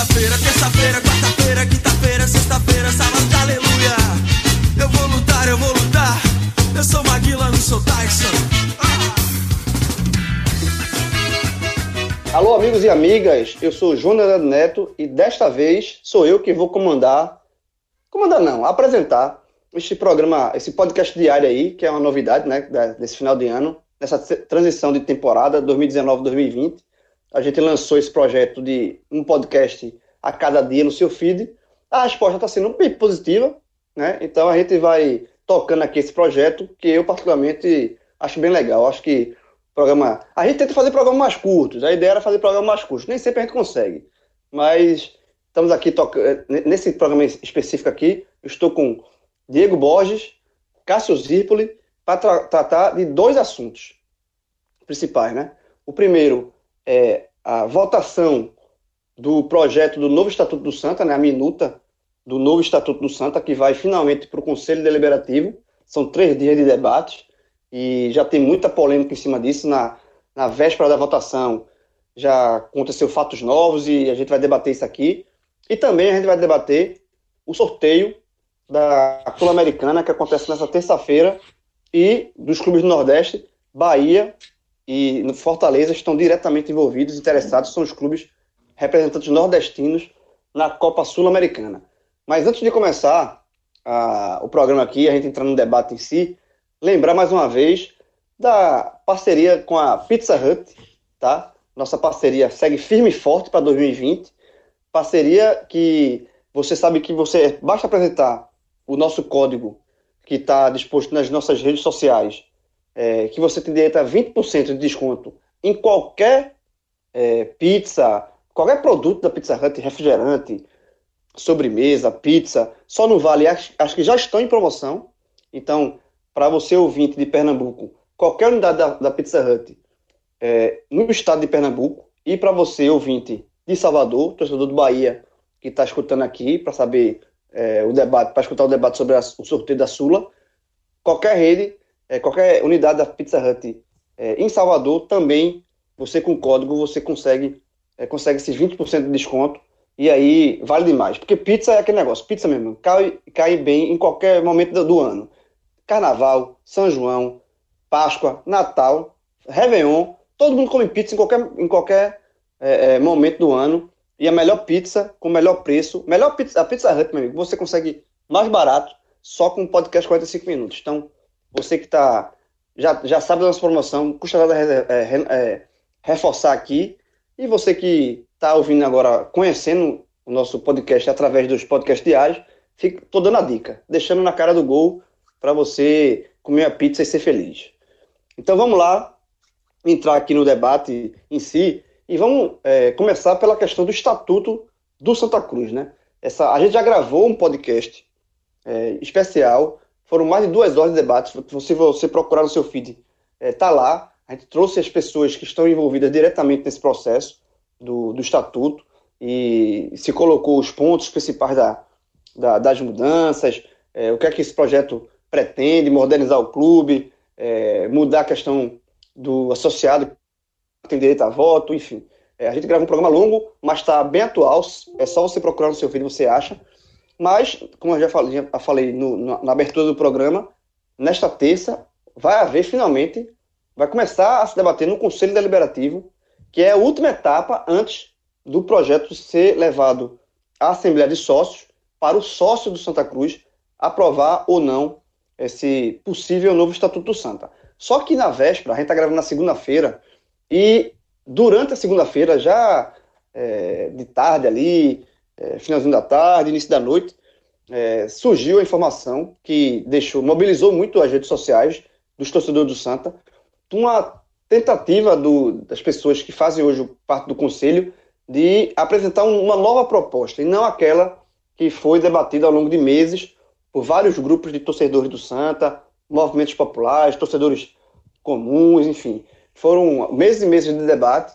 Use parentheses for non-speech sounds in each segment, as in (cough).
segunda-feira, terça-feira, quarta-feira, quinta-feira, sexta-feira, sábado, aleluia. Eu vou lutar, eu vou lutar. Eu sou Maguila, não sou Tyson. Alô, amigos e amigas, eu sou Júnior Neto e desta vez sou eu que vou comandar. Comandar não, apresentar este programa, esse podcast diário aí, que é uma novidade, né, desse final de ano, nessa transição de temporada 2019-2020. A gente lançou esse projeto de um podcast a cada dia no seu feed. A resposta está sendo bem positiva, né? Então a gente vai tocando aqui esse projeto que eu particularmente acho bem legal. Acho que programa. A gente tenta fazer programas mais curtos. A ideia era fazer programas mais curtos. Nem sempre a gente consegue. Mas estamos aqui tocando. Nesse programa específico aqui, estou com Diego Borges, Cássio Zirpoli, para tra tratar de dois assuntos principais, né? O primeiro é a votação do projeto do novo Estatuto do Santa, né? A minuta do novo Estatuto do Santa, que vai finalmente para o Conselho Deliberativo. São três dias de debate e já tem muita polêmica em cima disso. Na, na véspera da votação já aconteceu fatos novos e a gente vai debater isso aqui. E também a gente vai debater o sorteio da Sul-Americana, que acontece nessa terça-feira, e dos clubes do Nordeste, Bahia e Fortaleza estão diretamente envolvidos, interessados, são os clubes representantes nordestinos na Copa Sul-Americana. Mas antes de começar a, o programa aqui, a gente entrar no debate em si, lembrar mais uma vez da parceria com a Pizza Hut, tá? Nossa parceria segue firme e forte para 2020. Parceria que você sabe que você basta apresentar o nosso código que está disposto nas nossas redes sociais, é, que você tem direito a 20% de desconto em qualquer é, pizza, qualquer produto da Pizza Hut, refrigerante, sobremesa, pizza, só não vale, acho, que já estão em promoção. Então, para você ouvinte de Pernambuco, qualquer unidade da, da Pizza Hut é, no estado de Pernambuco, e para você ouvinte de Salvador, torcedor do Bahia, que está escutando aqui para saber é, o debate, para escutar o debate sobre a, o sorteio da Sula, qualquer rede, é, qualquer unidade da Pizza Hut é, em Salvador, também você com código você consegue, é, consegue esses 20% de desconto e aí vale demais. Porque pizza é aquele negócio, pizza mesmo, cai, cai bem em qualquer momento do, do ano. Carnaval, São João, Páscoa, Natal, Réveillon, todo mundo come pizza em qualquer, em qualquer é, é, momento do ano. E a melhor pizza, com o melhor preço, melhor pizza, a Pizza Hut, meu amigo, você consegue mais barato só com o podcast 45 minutos. Então, você que está já, já sabe da nossa promoção, custa nada é, é, reforçar aqui. E você que está ouvindo agora, conhecendo o nosso podcast através dos podcasts diários, estou dando a dica, deixando na cara do gol para você comer a pizza e ser feliz. Então vamos lá, entrar aqui no debate em si e vamos é, começar pela questão do estatuto do Santa Cruz, né? Essa, a gente já gravou um podcast é, especial, foram mais de duas horas de debate. Se você procurar no seu feed, é, tá lá. A gente trouxe as pessoas que estão envolvidas diretamente nesse processo do, do estatuto e se colocou os pontos principais da, da das mudanças, é, o que é que esse projeto pretende, modernizar o clube, é, mudar a questão do associado tem direito a voto, enfim. É, a gente grava um programa longo, mas está bem atual. É só você procurar no seu vídeo, você acha. Mas, como eu já falei, já falei no, na, na abertura do programa, nesta terça vai haver finalmente, vai começar a se debater no Conselho Deliberativo, que é a última etapa antes do projeto ser levado à Assembleia de Sócios para o sócio do Santa Cruz aprovar ou não esse possível novo Estatuto do Santa. Só que na véspera, a gente está gravando na segunda-feira, e durante a segunda-feira, já é, de tarde ali, é, finalzinho da tarde, início da noite, é, surgiu a informação que deixou, mobilizou muito as redes sociais dos torcedores do Santa, uma tentativa do, das pessoas que fazem hoje parte do conselho de apresentar uma nova proposta, e não aquela que foi debatida ao longo de meses por vários grupos de torcedores do Santa, movimentos populares, torcedores comuns, enfim. Foram meses e meses de debate,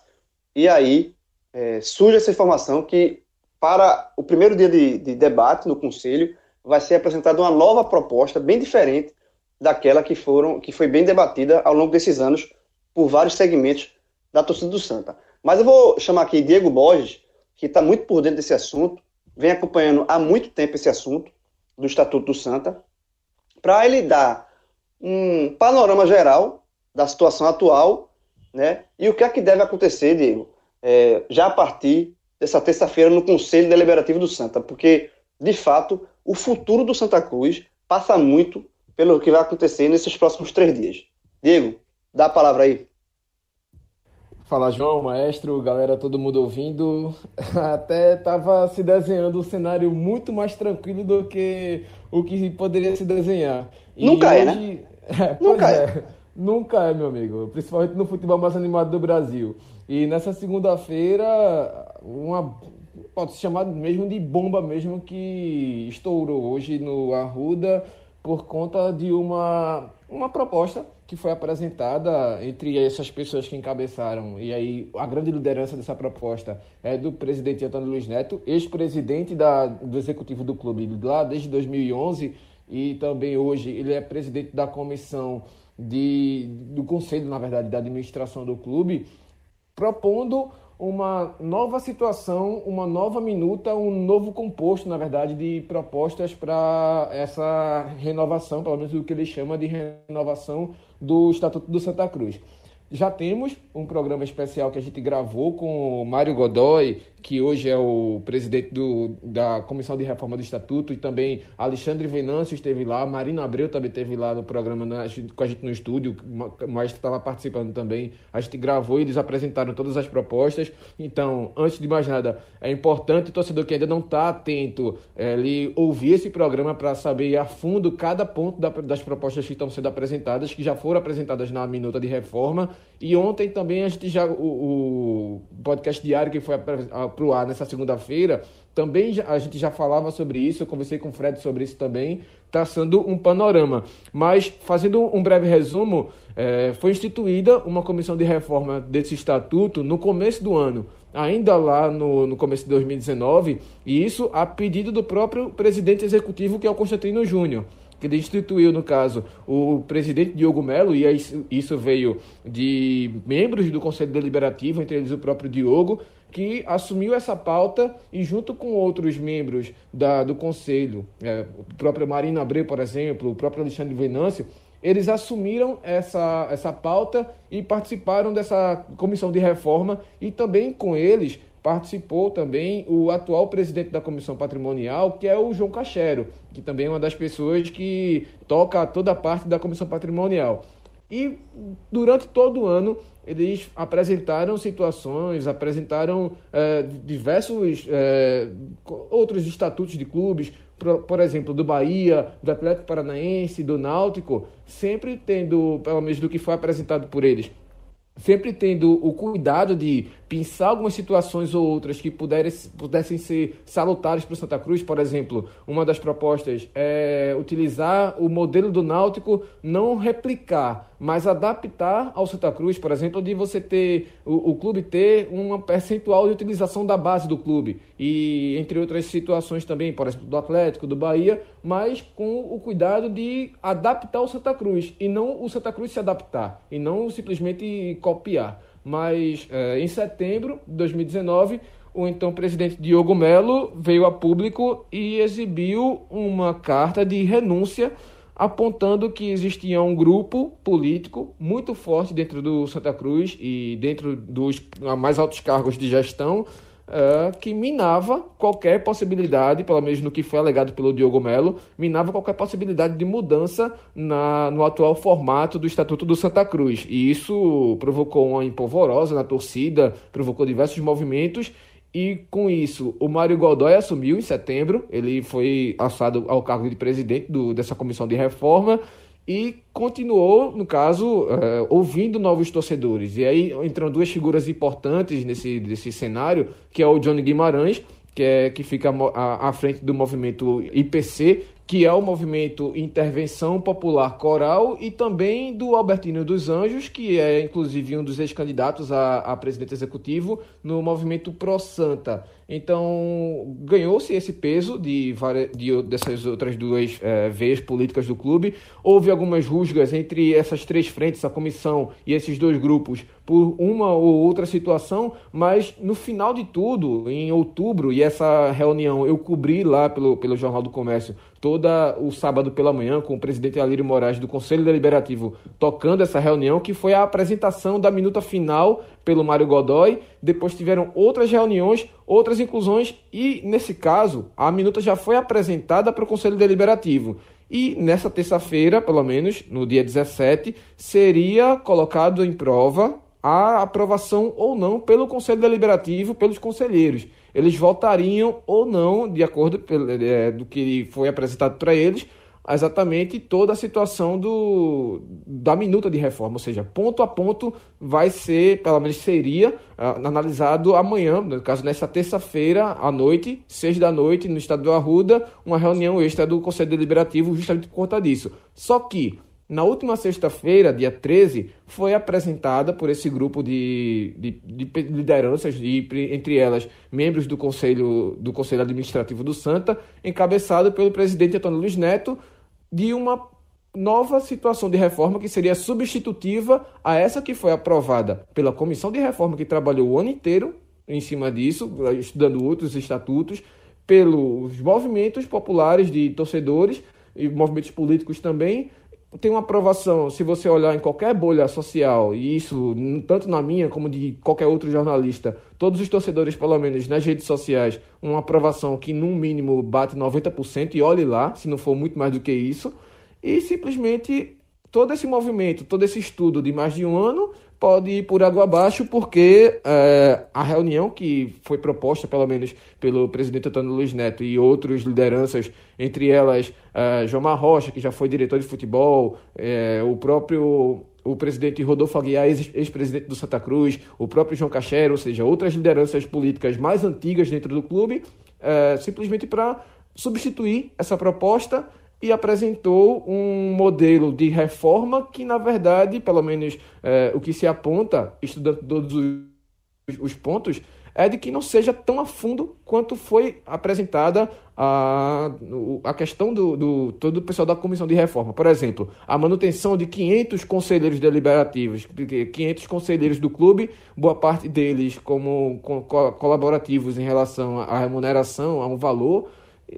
e aí é, surge essa informação que, para o primeiro dia de, de debate no Conselho, vai ser apresentada uma nova proposta, bem diferente daquela que, foram, que foi bem debatida ao longo desses anos por vários segmentos da torcida do Santa. Mas eu vou chamar aqui Diego Borges que está muito por dentro desse assunto, vem acompanhando há muito tempo esse assunto do Estatuto do Santa, para ele dar um panorama geral da situação atual, né? E o que é que deve acontecer, Diego, é, já a partir dessa terça-feira no Conselho Deliberativo do Santa, porque, de fato, o futuro do Santa Cruz passa muito pelo que vai acontecer nesses próximos três dias. Diego, dá a palavra aí. Fala João, maestro, galera, todo mundo ouvindo. (laughs) Até estava se desenhando um cenário muito mais tranquilo do que o que poderia se desenhar. E Nunca hoje... é, né? (laughs) É, Nunca é. é. Nunca é, meu amigo. Principalmente no futebol mais animado do Brasil. E nessa segunda-feira, uma pode se chamar mesmo de bomba mesmo que estourou hoje no Arruda por conta de uma, uma proposta que foi apresentada entre essas pessoas que encabeçaram, e aí a grande liderança dessa proposta é do presidente Antônio Luiz Neto, ex-presidente do executivo do clube lá desde 2011, e também hoje ele é presidente da comissão de, do conselho, na verdade, da administração do clube, propondo uma nova situação, uma nova minuta, um novo composto, na verdade, de propostas para essa renovação, pelo menos o que ele chama de renovação do Estatuto do Santa Cruz. Já temos um programa especial que a gente gravou com o Mário Godoy, que hoje é o presidente do, da Comissão de Reforma do Estatuto, e também Alexandre Venâncio esteve lá, Marina Abreu também esteve lá no programa na, com a gente no estúdio, o Maestro estava participando também. A gente gravou e eles apresentaram todas as propostas. Então, antes de mais nada, é importante o torcedor que ainda não está atento, é, ele ouvir esse programa para saber a fundo cada ponto da, das propostas que estão sendo apresentadas, que já foram apresentadas na minuta de reforma. E ontem também a gente já, o, o podcast diário que foi para o ar nessa segunda-feira, também a gente já falava sobre isso, eu conversei com o Fred sobre isso também, traçando um panorama. Mas, fazendo um breve resumo, é, foi instituída uma comissão de reforma desse estatuto no começo do ano, ainda lá no, no começo de 2019, e isso a pedido do próprio presidente executivo, que é o Constantino Júnior que ele instituiu, no caso, o presidente Diogo Melo, e isso veio de membros do Conselho Deliberativo, entre eles o próprio Diogo, que assumiu essa pauta e, junto com outros membros da, do Conselho, é, o próprio Marina Abreu, por exemplo, o próprio Alexandre Venâncio, eles assumiram essa, essa pauta e participaram dessa comissão de reforma e também com eles participou também o atual presidente da comissão patrimonial, que é o João Cachero, que também é uma das pessoas que toca toda a parte da comissão patrimonial. E durante todo o ano eles apresentaram situações, apresentaram é, diversos é, outros estatutos de clubes, por, por, exemplo, do Bahia, do Atlético Paranaense, do Náutico, sempre tendo, pelo menos do que foi apresentado por eles, sempre tendo o cuidado de pensar algumas situações ou outras que pudessem, ser salutares para o Santa Cruz. Por exemplo, uma das propostas é utilizar o modelo do Náutico, não replicar, mas adaptar ao Santa Cruz, por exemplo, de você ter o, o clube ter uma percentual de utilização da base do clube e entre outras situações também, por exemplo, do Atlético, do Bahia, mas com o cuidado de adaptar o Santa Cruz e não o Santa Cruz se adaptar e não simplesmente copiar. Mas é, em setembro de 2019, o então presidente Diogo Melo veio a público e exibiu uma carta de renúncia apontando que existia um grupo político muito forte dentro do Santa Cruz e dentro dos mais altos cargos de gestão uh, que minava qualquer possibilidade, pelo menos no que foi alegado pelo Diogo Melo, minava qualquer possibilidade de mudança na, no atual formato do Estatuto do Santa Cruz. E isso provocou uma empolvorosa na torcida, provocou diversos movimentos. E com isso, o Mário Godoy assumiu em setembro, ele foi assado ao cargo de presidente do, dessa comissão de reforma e continuou, no caso, é, ouvindo novos torcedores. E aí entram duas figuras importantes nesse, nesse cenário, que é o Johnny Guimarães, que, é, que fica à, à frente do movimento IPC, que é o movimento Intervenção Popular Coral, e também do Albertino dos Anjos, que é inclusive um dos ex-candidatos a, a presidente executivo no movimento Pro Santa. Então, ganhou-se esse peso de, várias, de dessas outras duas é, veias políticas do clube. Houve algumas rusgas entre essas três frentes, a comissão e esses dois grupos, por uma ou outra situação, mas no final de tudo, em outubro, e essa reunião eu cobri lá pelo, pelo Jornal do Comércio toda o sábado pela manhã com o presidente Alírio Moraes do Conselho Deliberativo tocando essa reunião, que foi a apresentação da minuta final pelo Mário Godoy. Depois tiveram outras reuniões, outras inclusões e, nesse caso, a minuta já foi apresentada para o Conselho Deliberativo. E nessa terça-feira, pelo menos, no dia 17, seria colocado em prova a aprovação ou não pelo Conselho Deliberativo, pelos conselheiros. Eles votariam ou não, de acordo é, do que foi apresentado para eles, exatamente toda a situação do, da minuta de reforma, ou seja, ponto a ponto vai ser, pelo menos seria, uh, analisado amanhã, no caso nessa terça-feira à noite, seis da noite, no estado do Arruda, uma reunião extra do Conselho Deliberativo justamente por conta disso. Só que na última sexta-feira, dia 13, foi apresentada por esse grupo de, de, de lideranças, de, entre elas membros do Conselho, do Conselho Administrativo do Santa, encabeçado pelo presidente Antônio Luiz Neto, de uma nova situação de reforma que seria substitutiva a essa que foi aprovada pela comissão de reforma que trabalhou o ano inteiro em cima disso, estudando outros estatutos, pelos movimentos populares de torcedores e movimentos políticos também, tem uma aprovação, se você olhar em qualquer bolha social, e isso tanto na minha como de qualquer outro jornalista, todos os torcedores, pelo menos nas redes sociais, uma aprovação que no mínimo bate 90%, e olhe lá, se não for muito mais do que isso, e simplesmente todo esse movimento, todo esse estudo de mais de um ano pode ir por água abaixo, porque é, a reunião que foi proposta, pelo menos pelo presidente Antônio Luiz Neto e outras lideranças, entre elas é, João Rocha, que já foi diretor de futebol, é, o próprio o presidente Rodolfo Aguiar, ex-presidente do Santa Cruz, o próprio João Cachero, ou seja, outras lideranças políticas mais antigas dentro do clube, é, simplesmente para substituir essa proposta e apresentou um modelo de reforma que, na verdade, pelo menos é, o que se aponta, estudando todos os, os, pontos, é de que não seja tão a fundo quanto foi apresentada a, a questão do, do todo o pessoal da comissão de reforma. Por exemplo, a manutenção de 500 conselheiros deliberativos, 500 conselheiros do clube, boa parte deles como colaborativos em relação à remuneração, a um valor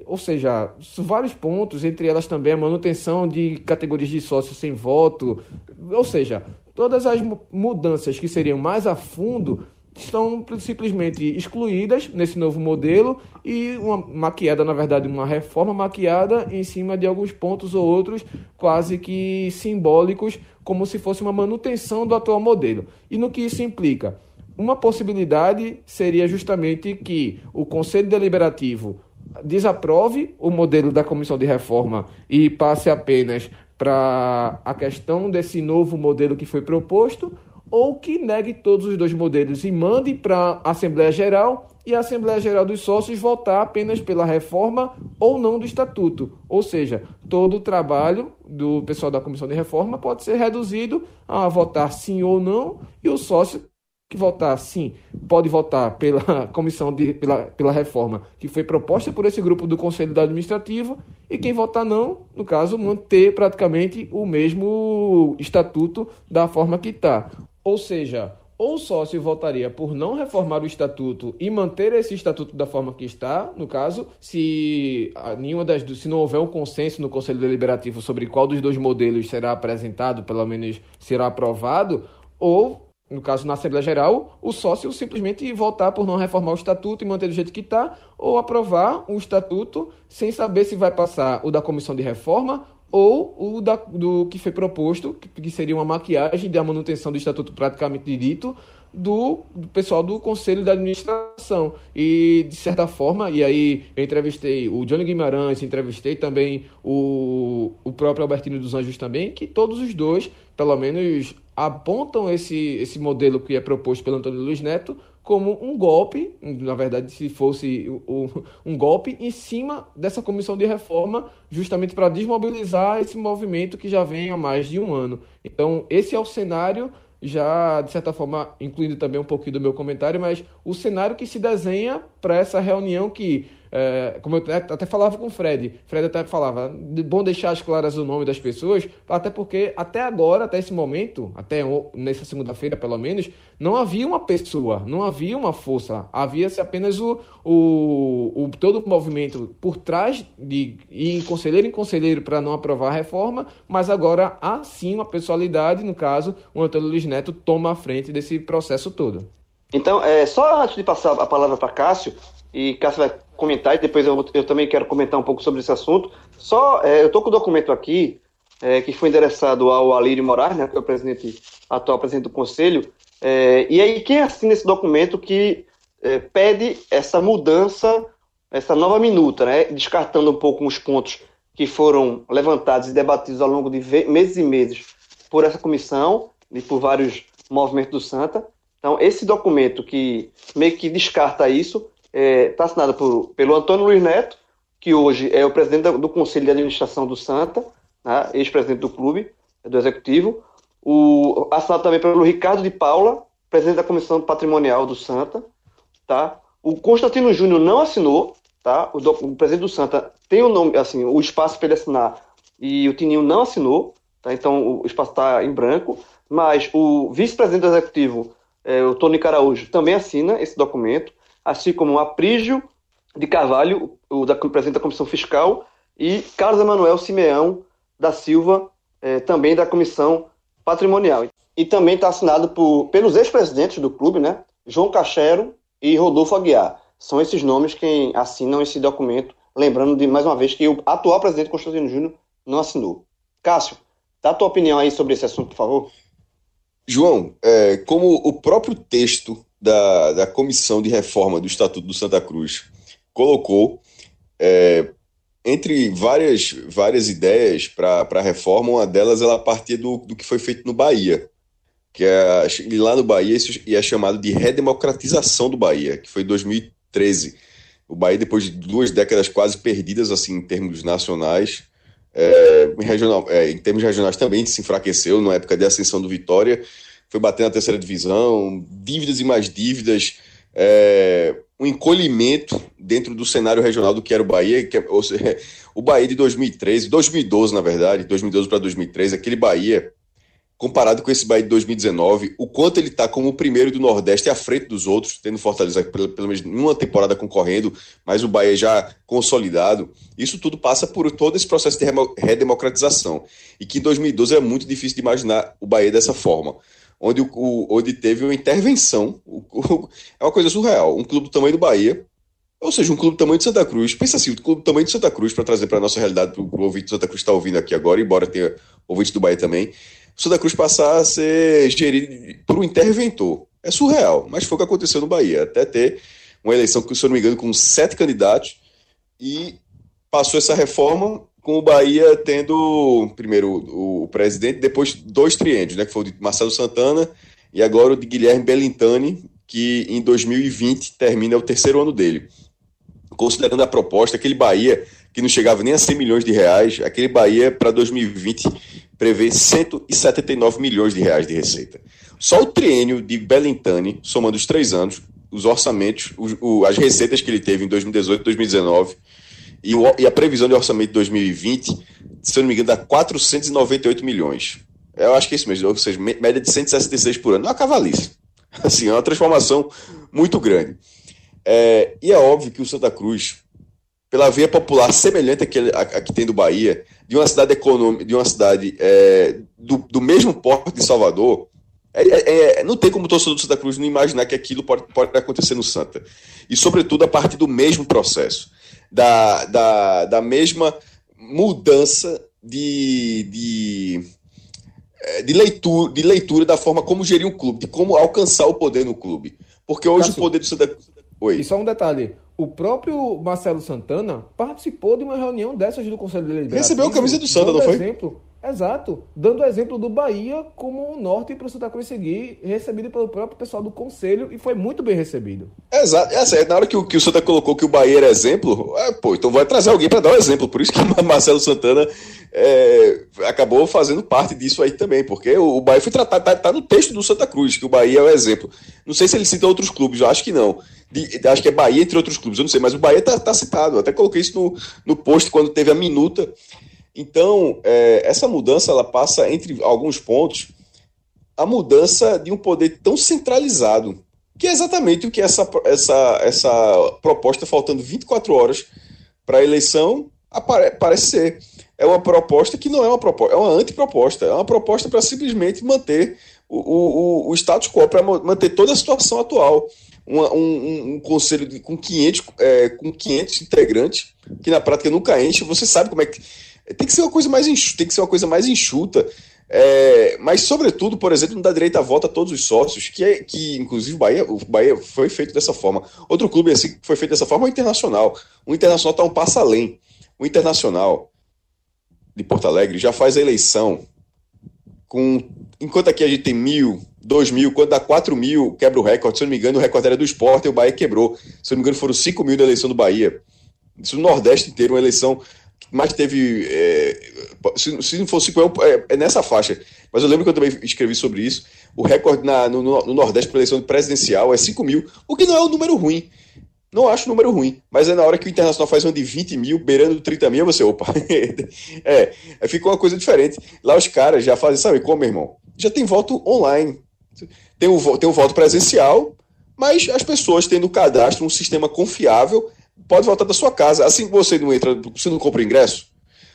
ou seja, vários pontos, entre elas também a manutenção de categorias de sócios sem voto, ou seja, todas as mudanças que seriam mais a fundo estão simplesmente excluídas nesse novo modelo e uma maquiada, na verdade, uma reforma maquiada em cima de alguns pontos ou outros quase que simbólicos, como se fosse uma manutenção do atual modelo. E no que isso implica? Uma possibilidade seria justamente que o Conselho Deliberativo desaprove o modelo da comissão de reforma e passe apenas para a questão desse novo modelo que foi proposto, ou que negue todos os dois modelos e mande para a Assembleia Geral e a Assembleia Geral dos Sócios votar apenas pela reforma ou não do Estatuto. Ou seja, todo o trabalho do pessoal da Comissão de Reforma pode ser reduzido a votar sim ou não e o sócio que votar sim pode votar pela (laughs) comissão de pela, pela reforma que foi proposta por esse grupo do Conselho da Administrativo e quem votar não, no caso, manter praticamente o mesmo estatuto da forma que está. Ou seja, ou o sócio votaria por não reformar o estatuto e manter esse estatuto da forma que está, no caso, se nenhuma das se não houver um consenso no Conselho Deliberativo sobre qual dos dois modelos será apresentado, pelo menos será aprovado, ou no caso na Assembleia Geral, o sócio simplesmente votar por não reformar o estatuto e manter do jeito que está, ou aprovar um estatuto sem saber se vai passar o da comissão de reforma ou o da, do que foi proposto, que seria uma maquiagem da manutenção do estatuto praticamente dito, do, do, pessoal do Conselho da Administração. E, de certa forma, e aí eu entrevistei o Johnny Guimarães, entrevistei também o, o próprio Albertino dos Anjos também, que todos os dois, pelo menos, apontam esse, esse modelo que é proposto pelo Antônio Luiz Neto como um golpe, na verdade, se fosse um golpe em cima dessa comissão de reforma, justamente para desmobilizar esse movimento que já vem há mais de um ano. Então, esse é o cenário já, de certa forma, incluindo também um pouquinho do meu comentário, mas o cenário que se desenha para essa reunião que é, como eu até falava com o Fred, Fred até falava, bom deixar as claras o nome das pessoas, até porque até agora, até esse momento, até nessa segunda-feira pelo menos, não havia uma pessoa, não havia uma força, havia-se apenas o, o, o, todo o movimento por trás de ir em conselheiro em conselheiro para não aprovar a reforma, mas agora há sim uma pessoalidade, no caso, o Antônio Luiz Neto toma a frente desse processo todo. Então, é, só antes de passar a palavra para Cássio, e Cássio vai comentar, e depois eu, eu também quero comentar um pouco sobre esse assunto. Só, é, eu estou com o documento aqui, é, que foi endereçado ao Alírio Moraes, né, que é o presidente, atual presidente do Conselho, é, e aí quem assina esse documento que é, pede essa mudança, essa nova minuta, né, descartando um pouco os pontos que foram levantados e debatidos ao longo de meses e meses por essa comissão e por vários movimentos do Santa. Então, esse documento que meio que descarta isso, está é, tá assinado por, pelo Antônio Luiz Neto, que hoje é o presidente do Conselho de Administração do Santa, né, ex-presidente do clube, do Executivo, o, assinado também pelo Ricardo de Paula, presidente da Comissão Patrimonial do Santa, tá? O Constantino Júnior não assinou, tá? O, do, o, presidente do Santa tem o nome, assim, o espaço para ele assinar e o Tininho não assinou, tá? Então o espaço está em branco, mas o vice-presidente do Executivo, é, o Tony Caraújo, também assina esse documento assim como Aprígio de Carvalho, o da, presidente da Comissão Fiscal, e Carlos Emanuel Simeão da Silva, eh, também da Comissão Patrimonial. E também está assinado por, pelos ex-presidentes do clube, né? João Cachero e Rodolfo Aguiar. São esses nomes quem assinam esse documento, lembrando de mais uma vez que o atual presidente Constantino Júnior não assinou. Cássio, dá a tua opinião aí sobre esse assunto, por favor. João, é, como o próprio texto da, da Comissão de Reforma do Estatuto do Santa Cruz colocou, é, entre várias, várias ideias para a reforma, uma delas ela partia do, do que foi feito no Bahia, que é, lá no Bahia isso é chamado de redemocratização do Bahia, que foi em 2013. O Bahia, depois de duas décadas quase perdidas assim em termos nacionais, é, em, regional, é, em termos regionais também se enfraqueceu na época de ascensão do Vitória, foi bater na terceira divisão, dívidas e mais dívidas, é, um encolhimento dentro do cenário regional do que era o Bahia, que é, ou seja, o Bahia de 2013, 2012 na verdade, 2012 para 2013, aquele Bahia comparado com esse Bahia de 2019, o quanto ele está como o primeiro do Nordeste à frente dos outros, tendo Fortaleza pelo, pelo menos uma temporada concorrendo, mas o Bahia já consolidado. Isso tudo passa por todo esse processo de redemocratização. E que em 2012 é muito difícil de imaginar o Bahia dessa forma onde, o, onde teve uma intervenção. O, o, é uma coisa surreal. Um clube do tamanho do Bahia, ou seja, um clube do tamanho de Santa Cruz. Pensa assim, o clube do tamanho de Santa Cruz, para trazer para a nossa realidade, para o ouvinte do Santa Cruz está ouvindo aqui agora, embora tenha ouvinte do Bahia também. O Santa Cruz passar a ser gerido por um interventor. É surreal, mas foi o que aconteceu no Bahia. Até ter uma eleição, se eu não me engano, com sete candidatos e passou essa reforma com o Bahia tendo primeiro o, o presidente, depois dois triênios, né, que foi o de Marcelo Santana e agora o de Guilherme Bellintani, que em 2020 termina o terceiro ano dele. Considerando a proposta, aquele Bahia que não chegava nem a 100 milhões de reais, aquele Bahia para 2020 prevê 179 milhões de reais de receita. Só o triênio de Bellintani, somando os três anos, os orçamentos, o, as receitas que ele teve em 2018 e 2019, e, o, e a previsão de orçamento de 2020, se eu não me engano, dá 498 milhões. Eu acho que é isso mesmo, ou seja, média de 166 por ano. É uma cavalice. (laughs) Assim, é uma transformação muito grande. É, e é óbvio que o Santa Cruz, pela via popular semelhante àquele, à, à que tem do Bahia, de uma cidade econômica, de uma cidade é, do, do mesmo porte de Salvador, é, é, é, não tem como o torcedor do Santa Cruz não imaginar que aquilo pode, pode acontecer no Santa. E, sobretudo, a partir do mesmo processo da, da, da mesma mudança de, de, é, de, leitura, de leitura da forma como gerir um clube, de como alcançar o poder no clube. Porque hoje assim, o poder do Santa Oi. E só um detalhe: o próprio Marcelo Santana participou de uma reunião dessas do Conselho Deliberativo. Recebeu a camisa do Santa, não foi? exemplo. Exato. Dando o exemplo do Bahia como o norte para o Santa Cruz seguir, recebido pelo próprio pessoal do Conselho e foi muito bem recebido. Exato. É, assim, na hora que o, que o Santa colocou que o Bahia era exemplo, é, pô, então vai trazer alguém para dar o um exemplo. Por isso que (laughs) Marcelo Santana é, acabou fazendo parte disso aí também, porque o, o Bahia foi tratado, tá, tá, no texto do Santa Cruz, que o Bahia é o exemplo. Não sei se ele cita outros clubes, eu acho que não. De, acho que é Bahia entre outros clubes, eu não sei, mas o Bahia tá, tá citado. Eu até coloquei isso no, no post quando teve a minuta então, é, essa mudança ela passa entre alguns pontos a mudança de um poder tão centralizado, que é exatamente o que essa, essa, essa proposta, faltando 24 horas para a eleição, parece ser. É uma proposta que não é uma proposta, é uma antiproposta, é uma proposta para simplesmente manter o, o, o status quo, para manter toda a situação atual. Um, um, conselho de, com, 500, é, com 500 integrantes, que na prática nunca enche, você sabe como é que tem que ser uma coisa mais enxuta, tem que ser uma coisa mais enxuta. É, mas, sobretudo, por exemplo, não dá direito a voto a todos os sócios, que, é, que inclusive o Bahia, o Bahia foi feito dessa forma. Outro clube assim que foi feito dessa forma é o Internacional. O Internacional está um passo além. O Internacional de Porto Alegre já faz a eleição com. Enquanto aqui a gente tem mil, dois mil, quando dá quatro mil, quebra o recorde. Se eu não me engano, o recorde era do esporte e o Bahia quebrou. Se eu não me engano, foram cinco mil da eleição do Bahia. Isso no Nordeste inteiro, uma eleição mas teve. É, se, se, não fosse é, é, nessa faixa. Mas eu lembro que eu também escrevi sobre isso. O recorde na, no, no, Nordeste para eleição presidencial é 5 mil, o que não é um número ruim. Não acho um número ruim, mas é na hora que o Internacional faz uma de 20 mil, beirando 30 mil, você, opa, (laughs) é, fica uma coisa diferente. Lá os caras já fazem, sabe como, irmão? Já tem voto online, tem um, tem um voto presencial, mas as pessoas tendo cadastro, um sistema confiável, pode voltar da sua casa. Assim que você não entra, você não compra ingresso,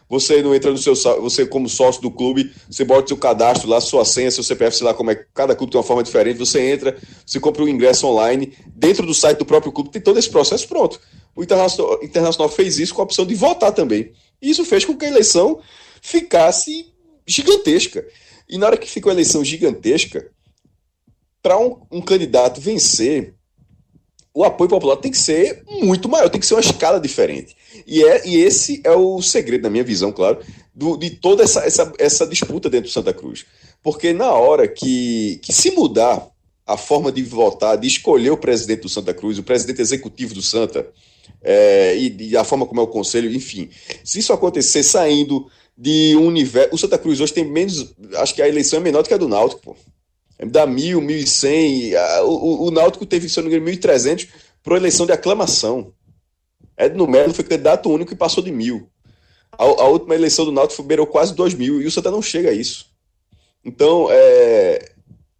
você não entra no seu, você como sócio do clube, você bota seu cadastro lá, sua senha, seu CPF, sei lá como é, cada clube tem uma forma diferente, você entra, você compra um ingresso online, dentro do site do próprio clube, tem todo esse processo pronto. O Internacional, Internacional fez isso com a opção de votar também. E isso fez com que a eleição ficasse gigantesca. E na hora que ficou a eleição gigantesca, para um, um candidato vencer, o apoio popular tem que ser muito maior, tem que ser uma escala diferente. E, é, e esse é o segredo, na minha visão, claro, do, de toda essa, essa, essa disputa dentro do Santa Cruz. Porque na hora que, que se mudar a forma de votar, de escolher o presidente do Santa Cruz, o presidente executivo do Santa, é, e, e, a forma como é o conselho, enfim, se isso acontecer saindo de um universo. O Santa Cruz hoje tem menos. Acho que a eleição é menor do que a do Náutico, pô dá mil, mil e cem. O, Náutico teve, se eu não me engano, mil e trezentos para eleição de aclamação. Edno Melo foi candidato único e passou de mil. A, a última eleição do Náutico beirou quase dois mil e o Santa não chega a isso. Então, é...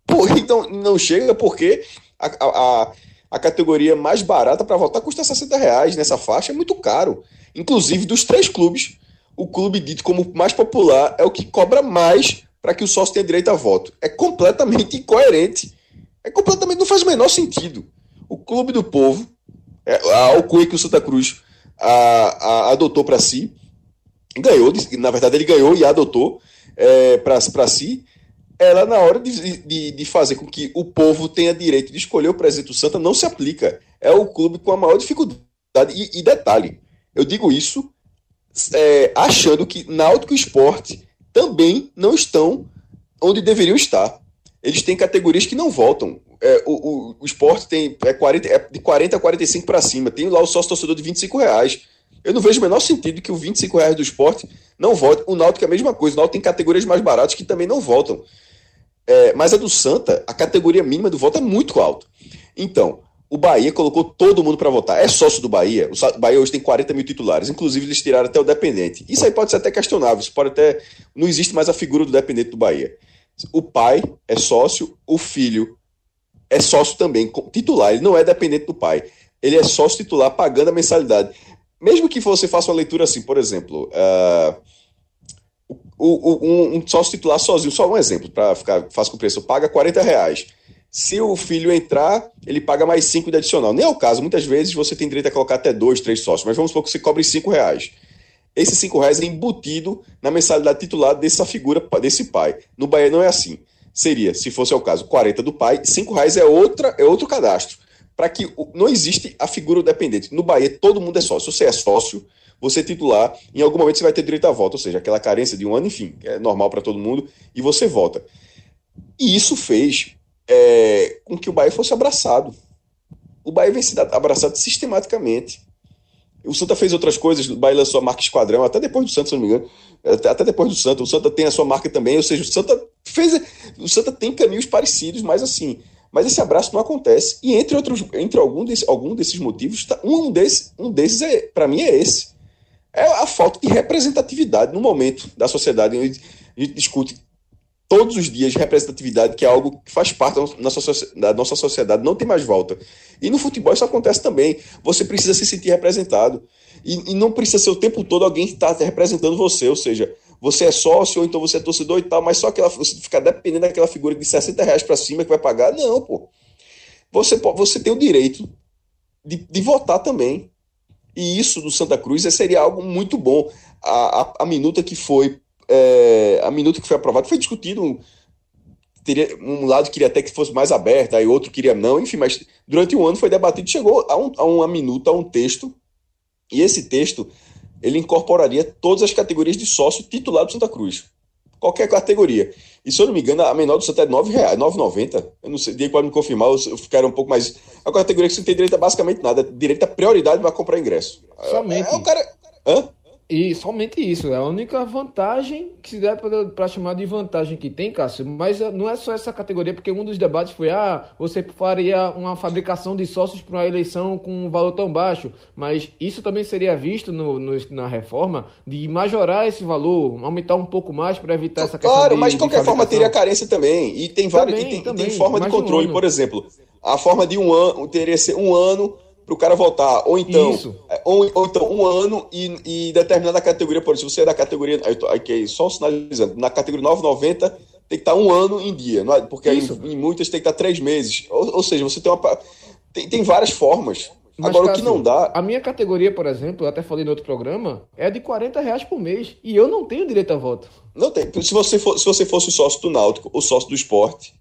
Pô, então não chega porque a, a, a categoria mais barata para votar custa 60 reais nessa faixa, é muito caro. Inclusive, dos três clubes, o clube dito como mais popular é o que cobra mais para que o sócio tenha direito a voto. É completamente incoerente. É completamente. Não faz o menor sentido. O Clube do Povo, é, a alcunha que o Santa Cruz a, a, adotou para si, ganhou, na verdade ele ganhou e adotou é, para si, ela na hora de, de, de, fazer com que o povo tenha direito de escolher o presidente do Santa, não se aplica. É o clube com a maior dificuldade. E, e detalhe, eu digo isso é, achando que Náutico Esporte também não estão onde deveriam estar. Eles têm categorias que não voltam. É, o, o, o, esporte tem é 40, é de 40 a 45 para cima. Tem lá o sócio torcedor de 25 reais. Eu não vejo o menor sentido que o 25 reais do esporte não volte. O Náutico é a mesma coisa. O Náutico tem categorias mais baratas que também não voltam. É, mas a do Santa, a categoria mínima do voto é muito alta. Então, o Bahia colocou todo mundo para votar. É sócio do Bahia. O Bahia hoje tem 40 mil titulares. Inclusive, eles tiraram até o dependente. Isso aí pode ser até questionável. Isso pode até. Não existe mais a figura do dependente do Bahia. O pai é sócio, o filho é sócio também, titular. Ele não é dependente do pai. Ele é sócio titular pagando a mensalidade. Mesmo que você faça uma leitura assim, por exemplo, uh, um, um, sócio titular sozinho, só um exemplo, para ficar fácil preço, paga 40 reais. Se o filho entrar, ele paga mais 5 de adicional. Nem é o caso, muitas vezes você tem direito a colocar até dois, três sócios, mas vamos supor que você cobre 5 reais. Esse 5 reais é embutido na mensalidade titular dessa figura, desse pai. No Bahia não é assim. Seria, se fosse o caso, 40 do pai, 5 reais é, outra, é outro cadastro. Para que não existe a figura dependente. No Bahia, todo mundo é sócio. Você é sócio, você é titular, em algum momento você vai ter direito à volta, ou seja, aquela carência de um ano, enfim, é normal para todo mundo, e você volta. E isso fez é, com que o Bahia fosse abraçado. O Bahia vem sendo abraçado sistematicamente. O Santa fez outras coisas, o Bahia lançou a marca Esquadrão, até depois do Santa, se não me engano. Até depois do Santa. O Santa tem a sua marca também, ou seja, o Santa fez. O Santa tem caminhos parecidos, mas assim. Mas esse abraço não acontece. E entre outros, entre algum, desse, algum desses motivos, tá, um, desse, um desses, é, para mim, é esse. É a falta de representatividade no momento da sociedade. A gente discute todos os dias representatividade, que é algo que faz parte da nossa sociedade, não tem mais volta. E no futebol isso acontece também. Você precisa se sentir representado. E, e não precisa ser o tempo todo alguém que está representando você, ou seja, você é sócio ou então você é torcedor e tal, mas só aquela, você ficar dependendo daquela figura de 60 reais para cima que vai pagar. Não, pô. Você, você tem o direito de, de votar também. E isso do Santa Cruz seria algo muito bom. A, a, a minuta que foi é, a minuta que foi aprovado foi discutido teria um lado queria até que fosse mais aberto, aí outro queria não, enfim, mas durante um ano foi debatido, chegou a, um, a uma minuta, a um texto, e esse texto ele incorporaria todas as categorias de sócio titular do Santa Cruz. Qualquer categoria. E se eu não me engano, a menor do Santa é R$ 9,00, 9,90. Eu não sei, Diego pode me confirmar, eu ficaria um pouco mais. A categoria que você tem direito a basicamente nada, direito a prioridade para comprar ingresso. Somente. É, é o cara. Hã? E somente isso, é a única vantagem que se der para chamar de vantagem que tem, Cássio. Mas eh, não é só essa categoria, porque um dos debates foi: ah, você faria uma fabricação de sócios para uma eleição com um valor tão baixo. Mas isso também seria visto no, no na reforma de majorar esse valor, aumentar um pouco mais para evitar essa questão. Claro, mas de qualquer forma teria carência também. E tem várias, também, e tem, também, tem forma de controle, um por exemplo. A forma de um ano teria ser um ano para o cara votar. Ou então, é, ou, ou, então um ano e, e determinada categoria, por exemplo, se você é da categoria, aqui, só sinalizando, na categoria 990 tem que estar um ano em dia, é? porque em, em, muitas tem que estar três meses. Ou, ou seja, você tem uma. Tem, tem várias formas. Mas, Agora, Cássio, o que não dá. A minha categoria, por exemplo, eu até falei no outro programa, é de 40 reais por mês. E eu não tenho direito a voto. Não tem. Se você, for, se você fosse sócio do Náutico, o sócio do esporte,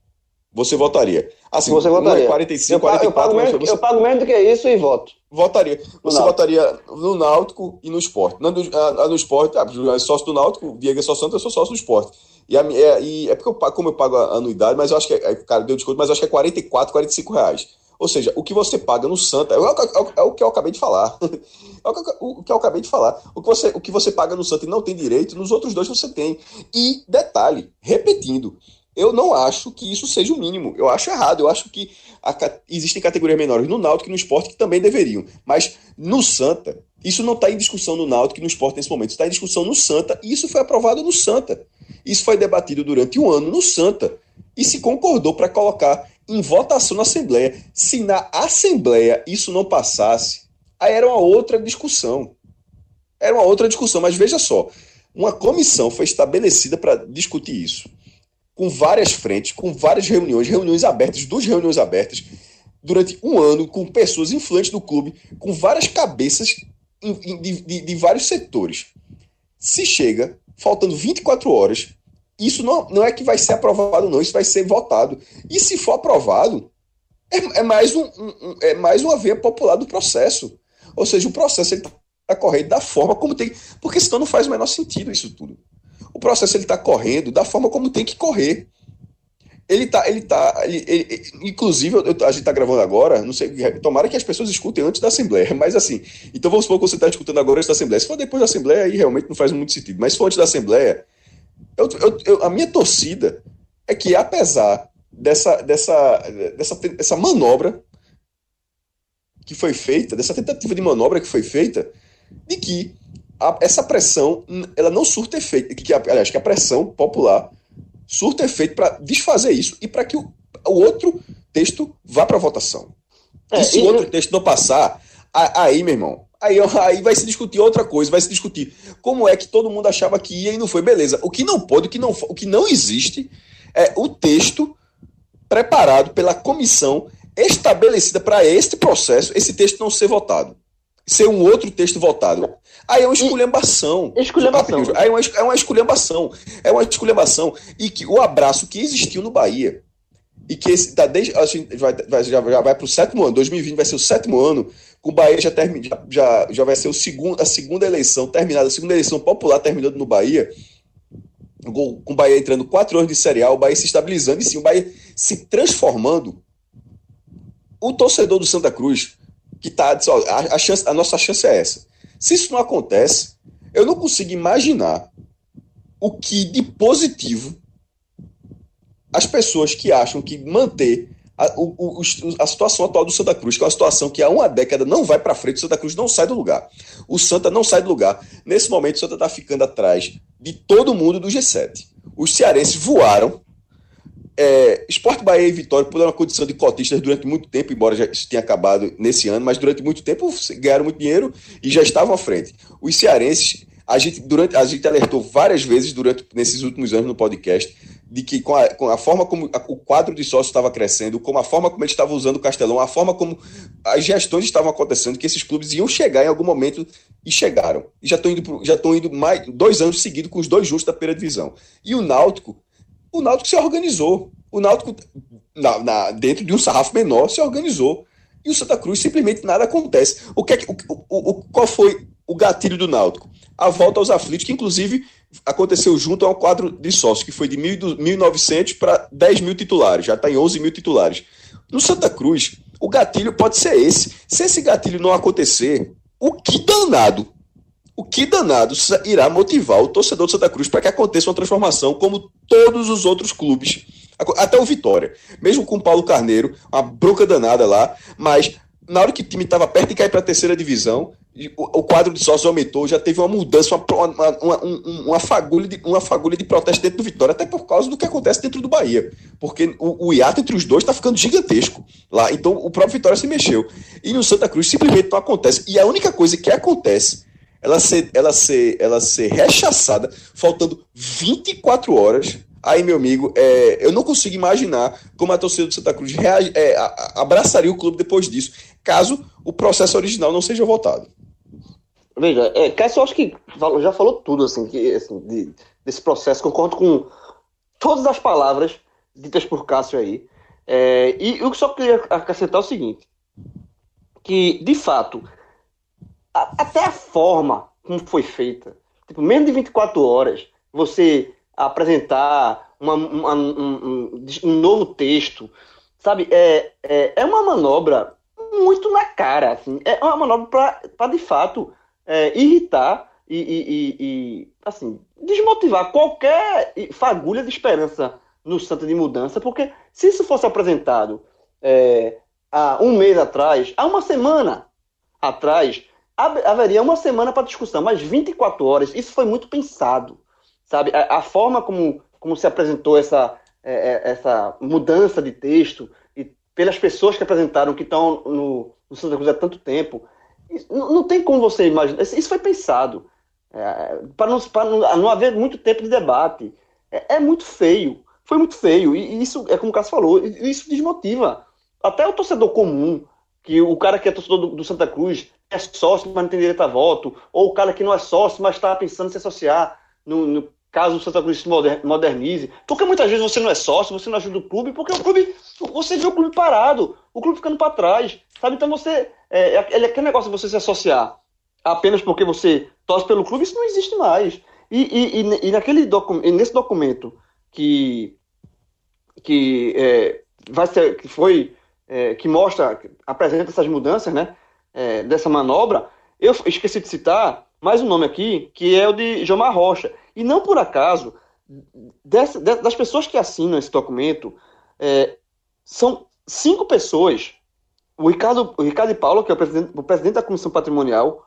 você votaria. Assim, você votaria. 45, eu, 44, eu, pago menos, você... eu pago menos do que isso e voto. Votaria. Você no votaria no Náutico e no esporte. No, no, no esporte, ah, é sócio do Náutico, Diego é sócio, eu sou sócio do esporte. E, a, é, e é porque eu pago, como eu pago a anuidade, mas eu acho que é, cara, deu desconto, mas eu acho que é 44, 45 reais. Ou seja, o que você paga no Santa é, é, é o que eu acabei de falar. (laughs) é o que eu acabei de falar. O que, você, o que você paga no Santa e não tem direito, nos outros dois você tem. E, detalhe, repetindo, eu não acho que isso seja o mínimo. Eu acho errado. Eu acho que a, existem categorias menores no Náutico e no esporte que também deveriam. Mas no Santa, isso não está em discussão no Náutico e no esporte nesse momento. Está em discussão no Santa e isso foi aprovado no Santa. Isso foi debatido durante um ano no Santa e se concordou para colocar em votação na Assembleia. Se na Assembleia isso não passasse, aí era uma outra discussão. Era uma outra discussão. Mas veja só, uma comissão foi estabelecida para discutir isso com várias frentes, com várias reuniões, reuniões abertas, duas reuniões abertas, durante um ano, com pessoas influentes do clube, com várias cabeças de, de, de vários setores. Se chega, faltando 24 horas, isso não, não é que vai ser aprovado, não, isso vai ser votado. E se for aprovado, é, é mais, um, um, é mais uma via popular do processo. Ou seja, o processo está correndo da forma como tem. Porque senão não faz o menor sentido isso tudo o processo ele está correndo da forma como tem que correr. Ele tá, ele tá, ele, ele, inclusive, eu, a gente está gravando agora, não sei, tomara que as pessoas escutem antes da Assembleia, (laughs) mas assim, então vamos supor que você está escutando agora antes da Assembleia. Se for depois da Assembleia, aí realmente não faz muito sentido, mas se for antes da Assembleia, eu, eu, eu, a minha torcida é que, apesar dessa, dessa, dessa, dessa manobra que foi feita, dessa tentativa de manobra que foi feita, de que a, essa pressão ela não surta efeito, que, aliás, que a pressão popular surta efeito para desfazer isso e para que o, o, outro texto vá para votação. É, e se o outro texto não passar, aí, meu irmão, aí, aí vai se discutir outra coisa, vai se discutir como é que todo mundo achava que ia e não foi, beleza. O que não pode, o que não, o que não existe é o texto preparado pela comissão estabelecida para este processo, esse texto não ser votado ser um outro texto votado. Aí é uma esculhambação. Esculhambação. Aí é uma, é uma esculhambação. É uma esculhambação. E que o abraço que existiu no Bahia, e que esse tá desde a gente vai, vai, já, já vai para o sétimo ano, 2020 vai ser o sétimo ano, com o Bahia já, termina, já, já, já vai ser o segundo, a segunda eleição terminada, a segunda eleição popular terminando no Bahia, com o Bahia entrando quatro anos de serial, o Bahia se estabilizando e sim, o Bahia se transformando. O torcedor do Santa Cruz, que tá, a, a, chance, a nossa chance é essa. Se isso não acontece, eu não consigo imaginar o que de positivo as pessoas que acham que manter a, o, o, a situação atual do Santa Cruz, que é uma situação que há uma década não vai para frente, o Santa Cruz não sai do lugar. O Santa não sai do lugar. Nesse momento, o Santa está ficando atrás de todo mundo do G7. Os cearenses voaram. É, Esporte Bahia e Vitória puderam uma condição de cotistas durante muito tempo, embora já tenha acabado nesse ano, mas durante muito tempo ganharam muito dinheiro e já estavam à frente. Os cearenses, a gente, durante, a gente alertou várias vezes durante nesses últimos anos no podcast de que com a, com a forma como a, o quadro de sócios estava crescendo, como a forma como ele estava usando o Castelão, a forma como as gestões estavam acontecendo, que esses clubes iam chegar em algum momento e chegaram. E já estão indo, já estão indo mais dois anos seguidos com os dois juntos da primeira divisão. E o Náutico, o Náutico se organizou. O Náutico, na, na, dentro de um sarrafo menor, se organizou. E o Santa Cruz simplesmente nada acontece. O que é, o, o, o, qual foi o gatilho do Náutico? A volta aos aflitos, que inclusive aconteceu junto a um quadro de sócios, que foi de 1.900 para 10 mil titulares, já está em 11 mil titulares. No Santa Cruz, o gatilho pode ser esse. Se esse gatilho não acontecer, o que danado, o que danado irá motivar o torcedor do Santa Cruz para que aconteça uma transformação como todos os outros clubes, até o Vitória, mesmo com o Paulo Carneiro, uma bronca danada lá, mas na hora que o time estava perto de cair para a terceira divisão, o, quadro de sócios aumentou, já teve uma mudança, uma, uma, uma, uma, fagulha de, uma fagulha de protesto dentro do Vitória, até por causa do que acontece dentro do Bahia. Porque o, o hiato entre os dois está ficando gigantesco lá. Então o próprio Vitória se mexeu. E no Santa Cruz simplesmente não acontece. E a única coisa que acontece ela ser, ela ser, ela ser rechaçada, faltando 24 horas. Aí, meu amigo, é, eu não consigo imaginar como a torcida do Santa Cruz reage, é, abraçaria o clube depois disso, caso o processo original não seja votado. Veja, é, Cássio, acho que já falou tudo, assim, que, assim de, desse processo. Concordo com todas as palavras ditas por Cássio aí. É, e eu só queria acrescentar o seguinte: que, de fato, até a forma como foi feita, tipo, menos de 24 horas, você apresentar uma, uma, um, um, novo texto, sabe? É, é, é uma manobra muito na cara, assim. É uma manobra para, de fato, é, irritar e, e, e, assim, desmotivar qualquer fagulha de esperança no Santa de mudança, porque se isso fosse apresentado é, há um mês atrás, há uma semana atrás, haveria uma semana para discussão, mas 24 horas, isso foi muito pensado, sabe? A, a forma como, como se apresentou essa, é, é essa mudança de texto e pelas pessoas que apresentaram, que estão no, no Santa Cruz há tanto tempo, não, não tem como você imaginar. Isso foi pensado. É, para não, não, não, haver muito tempo de debate. É, é, muito feio. Foi muito feio. E isso, é como o Cássio falou, isso desmotiva. Até o torcedor comum, que o cara que é torcedor do, do Santa Cruz é sócio, mas não tem direito a voto, ou o cara que não é sócio, mas está pensando em se associar no, no caso o Santa Cruz se modernize. Porque muitas vezes você não é sócio, você não ajuda o clube, porque o clube, você vê o clube parado, o clube ficando para trás, sabe? Então você, é, é, é aquele negócio de você se associar apenas porque você torce pelo clube, isso não existe mais. E, e, e, naquele docu nesse documento que, que é, vai ser, que foi, é, que mostra, apresenta essas mudanças, né? É, dessa manobra, eu esqueci de citar mais um nome aqui, que é o de Jomar Rocha. E não por acaso, dessa, das pessoas que assinam esse documento, é, são cinco pessoas. O Ricardo, o Ricardo Paulo, que é o presidente, o presidente da Comissão Patrimonial,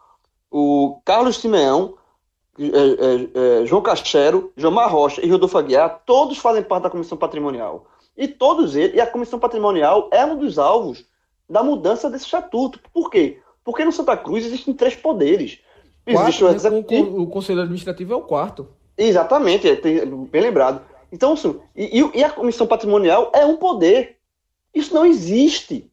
o Carlos Simeão, é, é, é, João Cachero, Jomar Rocha e Rodolfo Aguiar, todos fazem parte da Comissão Patrimonial. E todos eles, e a Comissão Patrimonial é um dos alvos da mudança desse estatuto. Por quê? Porque no Santa Cruz existem três poderes. Quarto, Existe o, né? o Conselho Administrativo é o quarto. Exatamente, é, bem lembrado. Então, assim, e, e, a comissão patrimonial é um poder. Isso não existe.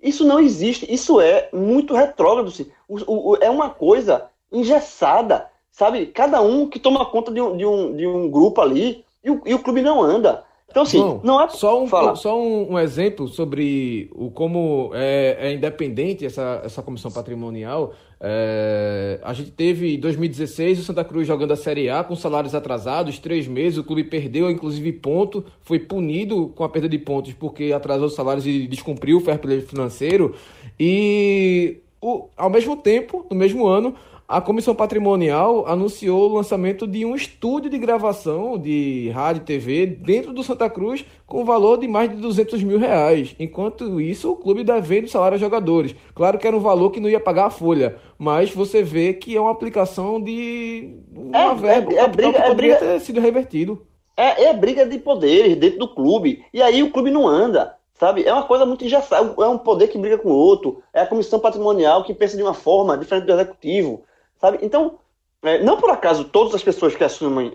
Isso não existe. Isso é muito retrógrado. Assim. O, o, é uma coisa engessada, sabe? Cada um que toma conta de um, de um, de um grupo ali e o, e o clube não anda. Então, assim, Bom, não é. Só um, falar. só um, um, exemplo sobre o como é, é, independente essa, essa comissão patrimonial. É, a gente teve em 2016 o Santa Cruz jogando a Série A com salários atrasados, três meses. O clube perdeu, inclusive, ponto, foi punido com a perda de pontos porque atrasou os salários e descumpriu o fair play financeiro. E o, ao mesmo tempo, no mesmo ano, a Comissão Patrimonial anunciou o lançamento de um estúdio de gravação de rádio e TV dentro do Santa Cruz com valor de mais de 200 mil reais. Enquanto isso, o clube devendo salário aos jogadores. Claro que era um valor que não ia pagar a folha, mas você vê que é uma aplicação de uma é, verba é, é briga, que é poderia é briga, ter sido revertido. É, é briga de poderes dentro do clube. E aí o clube não anda sabe? É uma coisa muito engessada, é um poder que briga com o outro, é a comissão patrimonial que pensa de uma forma diferente do executivo, sabe? Então, é, não por acaso todas as pessoas que assumem,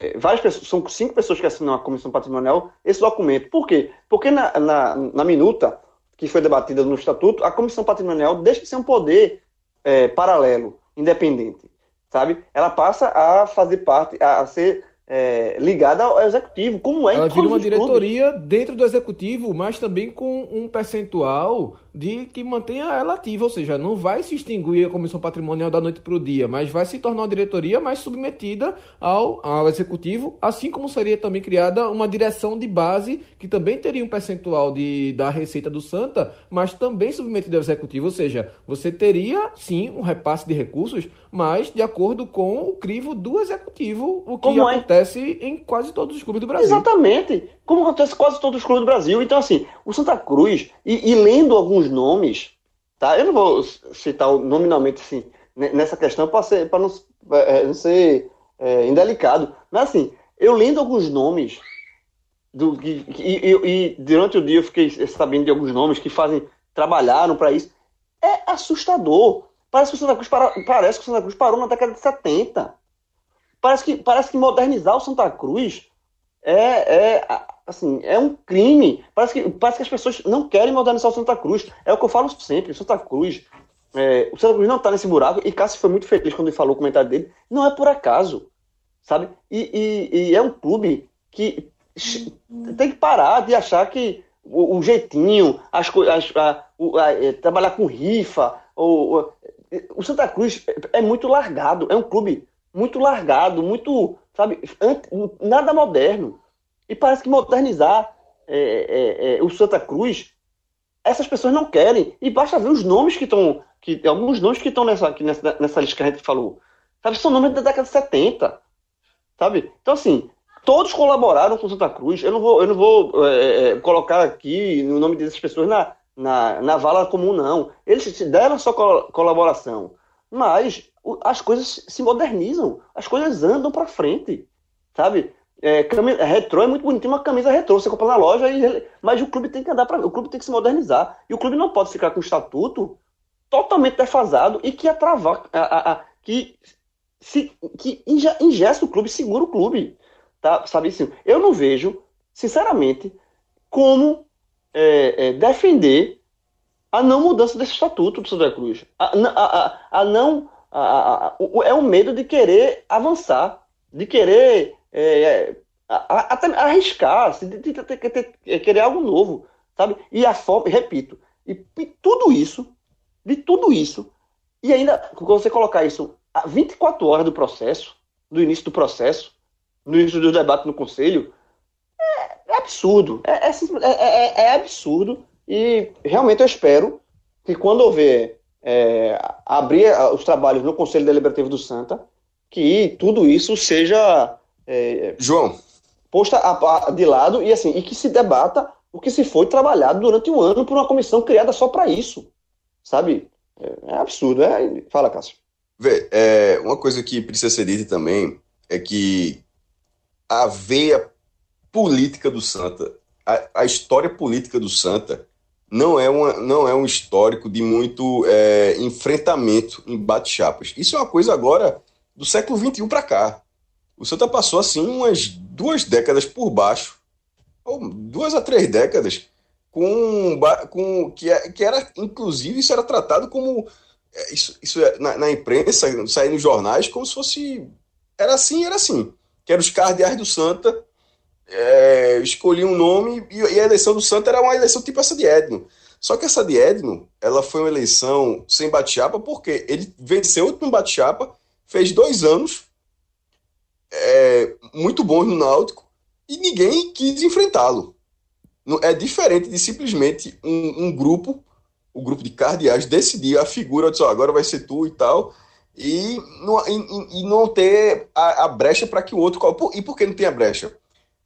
é, várias pessoas, são cinco pessoas que assinam a comissão patrimonial esse documento. Por quê? Porque na, na, na minuta que foi debatida no estatuto, a comissão patrimonial deixa de ser um poder é, paralelo, independente, sabe? Ela passa a fazer parte, a, a ser é, ligada ao executivo, como é Ela vira uma diretoria clubes. dentro do executivo, mas também com um percentual de que mantenha ela ativa, ou seja, não vai se extinguir a comissão patrimonial da noite para o dia, mas vai se tornar uma diretoria mais submetida ao, ao executivo, assim como seria também criada uma direção de base que também teria um percentual de, da receita do Santa, mas também submetida ao executivo, ou seja, você teria sim um repasse de recursos, mas de acordo com o crivo do executivo, o que como é? acontece é? em quase todos os clubes do Brasil. Exatamente, como acontece em quase todos os clubes do Brasil. Então, assim, o Santa Cruz, e, e lendo alguns nomes, tá? Eu não vou citar nominalmente assim, nessa questão para não, é, não, ser é, indelicado. Mas assim, eu lendo alguns nomes do, e, e, e, durante o dia eu fiquei sabendo de alguns nomes que fazem, trabalharam para isso. É assustador. Parece que o Santa Cruz para, parece que o Santa Cruz parou na década de 70. Parece que, parece que modernizar o Santa Cruz é, é assim, é um crime. Parece que, parece que as pessoas não querem modernizar o Santa Cruz. É o que eu falo sempre. Santa Cruz, é, o Santa Cruz não está nesse buraco. E Cássio foi muito feliz quando ele falou o comentário dele. Não é por acaso, sabe? E, e, e é um clube que tem que parar de achar que o, o jeitinho, as coisas, é, trabalhar com rifa, o, o Santa Cruz é muito largado. É um clube muito largado, muito, sabe, nada moderno. E parece que modernizar é, é, é, o Santa Cruz, essas pessoas não querem. E basta ver os nomes que estão. Que, alguns nomes que estão nessa, nessa, nessa lista que a gente falou. Sabe, são nomes da década de 70. Sabe? Então, assim, todos colaboraram com Santa Cruz. Eu não vou, eu não vou é, é colocar aqui o no nome dessas pessoas na, na, na vala comum, não. Eles deram sua colaboração. Mas as coisas se modernizam, as coisas andam para frente, sabe? É, camisa, retrô é muito bonitinho, uma camisa retrô, você compra na loja, e, mas o clube tem que andar para o clube tem que se modernizar. E o clube não pode ficar com o estatuto totalmente defasado e que atravar, a, a, a, que, se, que ingesta o clube, segura o clube. Tá? Sabe assim, eu não vejo, sinceramente, como é, é, defender a não mudança desse estatuto do Santa Cruz. A, a, não. É o medo de querer avançar, de querer é, é até arriscar, assim, querer algo novo, sabe? E a forma, repito, e, e, tudo isso, de tudo isso, e ainda, quando você colocar isso a 24 horas do processo, do início do processo, no início do debate no Conselho, é, é absurdo. É, é, é, é, absurdo. E realmente eu espero que quando houver é, abrir os trabalhos no Conselho Deliberativo do Santa, que tudo isso seja é, João. Posta a, a, de lado e assim, e que se debata o que se foi trabalhado durante um ano por uma comissão criada só para isso. Sabe? É, é, absurdo. É... Fala, Cássio. Vê, é, uma coisa que precisa ser dita também é que a veia política do Santa, a, a história política do Santa, não é, uma, não é um histórico de muito é, enfrentamento em bate-chapas. Isso é uma coisa agora do século XXI para cá. O Santa passou assim umas duas décadas por baixo, ou duas a três décadas, com, com que, é, que era, inclusive, isso era tratado como é, isso, isso é, na, na imprensa, sair nos jornais, como se fosse. Era assim, era assim. Que eram os cardeais do Santa é, escolhi um nome e, e, a eleição do Santa era uma eleição tipo essa de Edno. Só que essa de Edno, ela foi uma eleição sem bate-chapa, porque ele venceu o último bate-chapa, fez dois anos é, muito bons no Náutico e ninguém quis enfrentá-lo. É diferente de simplesmente um, um, grupo, o grupo de cardeais, decidir a figura, disse, agora vai ser tu e tal, e não, e, e não ter a, a brecha para que o outro. E por que não tem a brecha?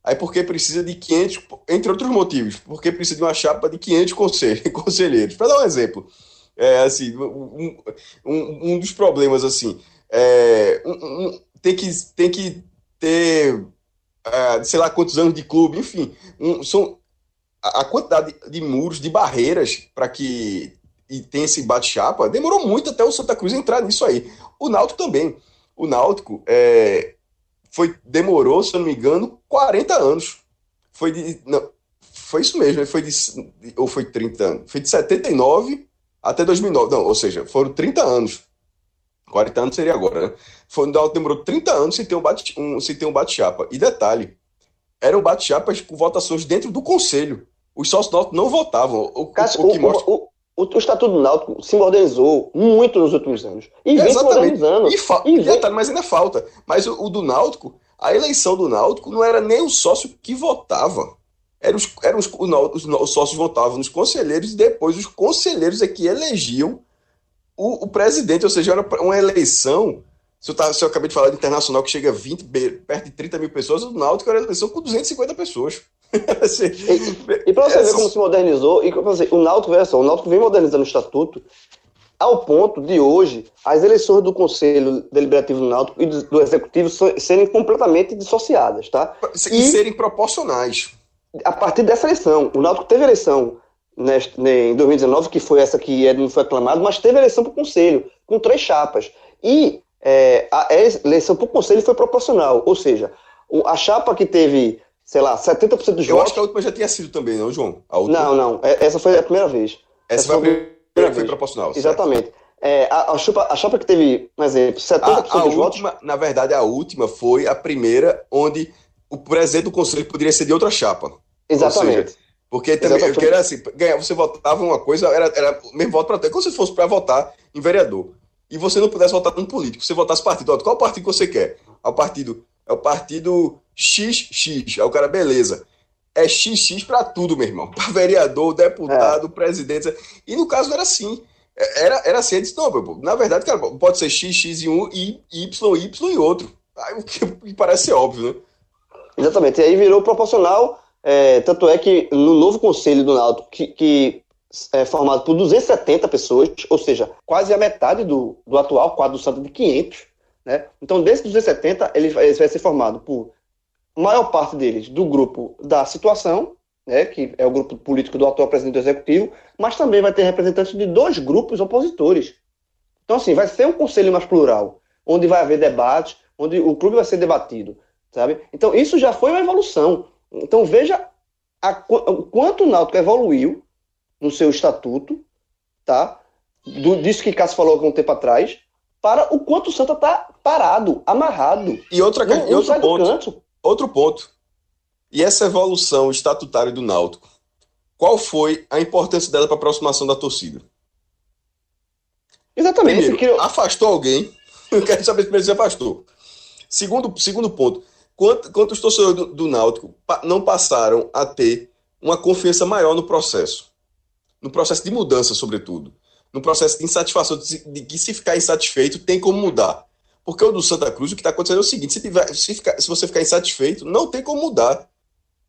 Aí porque precisa de 500, entre outros motivos, porque precisa de uma chapa de 500 (laughs) conselheiros. Para dar um exemplo, é, assim, um, um, um dos problemas, assim, é, um, tem, que, tem que ter, é, sei lá quantos anos de clube, enfim, são a, a quantidade de, de muros, de barreiras para que e tem esse bate-chapa, demorou muito até o Santa Cruz entrar nisso aí. O Náutico também. O Náutico, é, foi demorou, se eu não me engano, 40 anos. Foi de não, foi isso mesmo, foi de ou foi 30 anos. Foi de 79 até 2009. Não, ou seja, foram 30 anos. 40 anos seria agora, né? Foi, demorou 30 anos sem ter um bate um, sem ter um bate-chapa. E detalhe, eram bate-chapas com votações dentro do conselho. Os sócios do não votavam. O, Cássio, o, que mostra... o, o, o Estatuto do Náutico se modernizou muito nos últimos anos. E vem se modernizando. E, fa... e vem... mas ainda falta. Mas o, o, do Náutico, a eleição do Náutico não era nem o sócio que votava. Era os, era os, os, os sócios votavam nos conselheiros e depois os conselheiros é que elegiam o, o presidente. Ou seja, era uma eleição se eu, tá, se eu acabei de falar de internacional que chega a 20, perto de 30 mil pessoas, o Náutico era eleição com 250 pessoas. (laughs) assim, e, e para você ver como se modernizou, e assim, o Náutico, veja só, o Náutico vem modernizando o estatuto ao ponto de hoje as eleições do Conselho Deliberativo do Náutico e do, Executivo serem completamente dissociadas, tá? E, e serem proporcionais. A partir dessa eleição, o Náutico teve eleição neste, em 2019, que foi essa que não foi aclamado, mas teve eleição para o Conselho, com três chapas. E é, a eleição para o Conselho foi proporcional, ou seja, a chapa que teve, sei lá, 70% dos Eu votos... Eu acho que a última já tinha sido também, não, João? Não, não, é, essa foi a primeira vez. Essa, essa foi a primeira, primeira foi proporcional. Exatamente. É, a, a, chapa, a chapa que teve, por exemplo, 70% a, a dos última, votos... Na verdade, a última foi a primeira onde o presidente do Conselho poderia ser de outra chapa. Exatamente. Porque também, Exatamente. porque era assim, ganhar, você votava uma coisa, era, era mesmo voto para ter. Como se fosse para votar em vereador e você não pudesse votar num político, você votasse partido, qual partido que você quer? É o partido, é o partido XX. Aí o cara, beleza. É XX para tudo, meu irmão. (laughs) Para vereador, deputado, é. presidente. E no caso era assim. É, era, era assim, disse, não, na verdade, cara, pode ser X, X e um, e Y, Y e outro. Aí, o que parece ser óbvio, né? Exatamente. E aí virou proporcional. É, tanto é que no novo conselho do Náutico, que, que é formado por 270 pessoas, ou seja, quase a metade do, do atual quadro do Santa de 500. Né? Então, desses 270, ele vai, ele vai ser formado por maior parte deles do grupo da situação, né, que é o grupo político do atual presidente do executivo, mas também vai ter representantes de dois grupos opositores. Então, assim, vai ser um conselho mais plural, onde vai haver debate, onde o clube vai ser debatido, sabe? Então, isso já foi uma evolução. Então, veja a, o quanto o Náutico evoluiu no seu estatuto, tá? Do, disso que Cássio falou algum tempo atrás, para o quanto o Santa tá parado, amarrado. E, outra, não, e outro ponto. Outro ponto. E essa evolução estatutária do Náutico, qual foi a importância dela para a aproximação da torcida? Exatamente. Primeiro, Afastou alguém. (laughs) Eu quero saber primeiro se afastou. Segundo, segundo ponto, quantos, quantos torcedores do, do Náutico não passaram a ter uma confiança maior no processo? no processo de mudança, sobretudo. No processo de insatisfação, de que se ficar insatisfeito, tem como mudar. Porque o do Santa Cruz, o que está acontecendo é o seguinte: se, tiver, se, ficar, se, você ficar insatisfeito, não tem como mudar.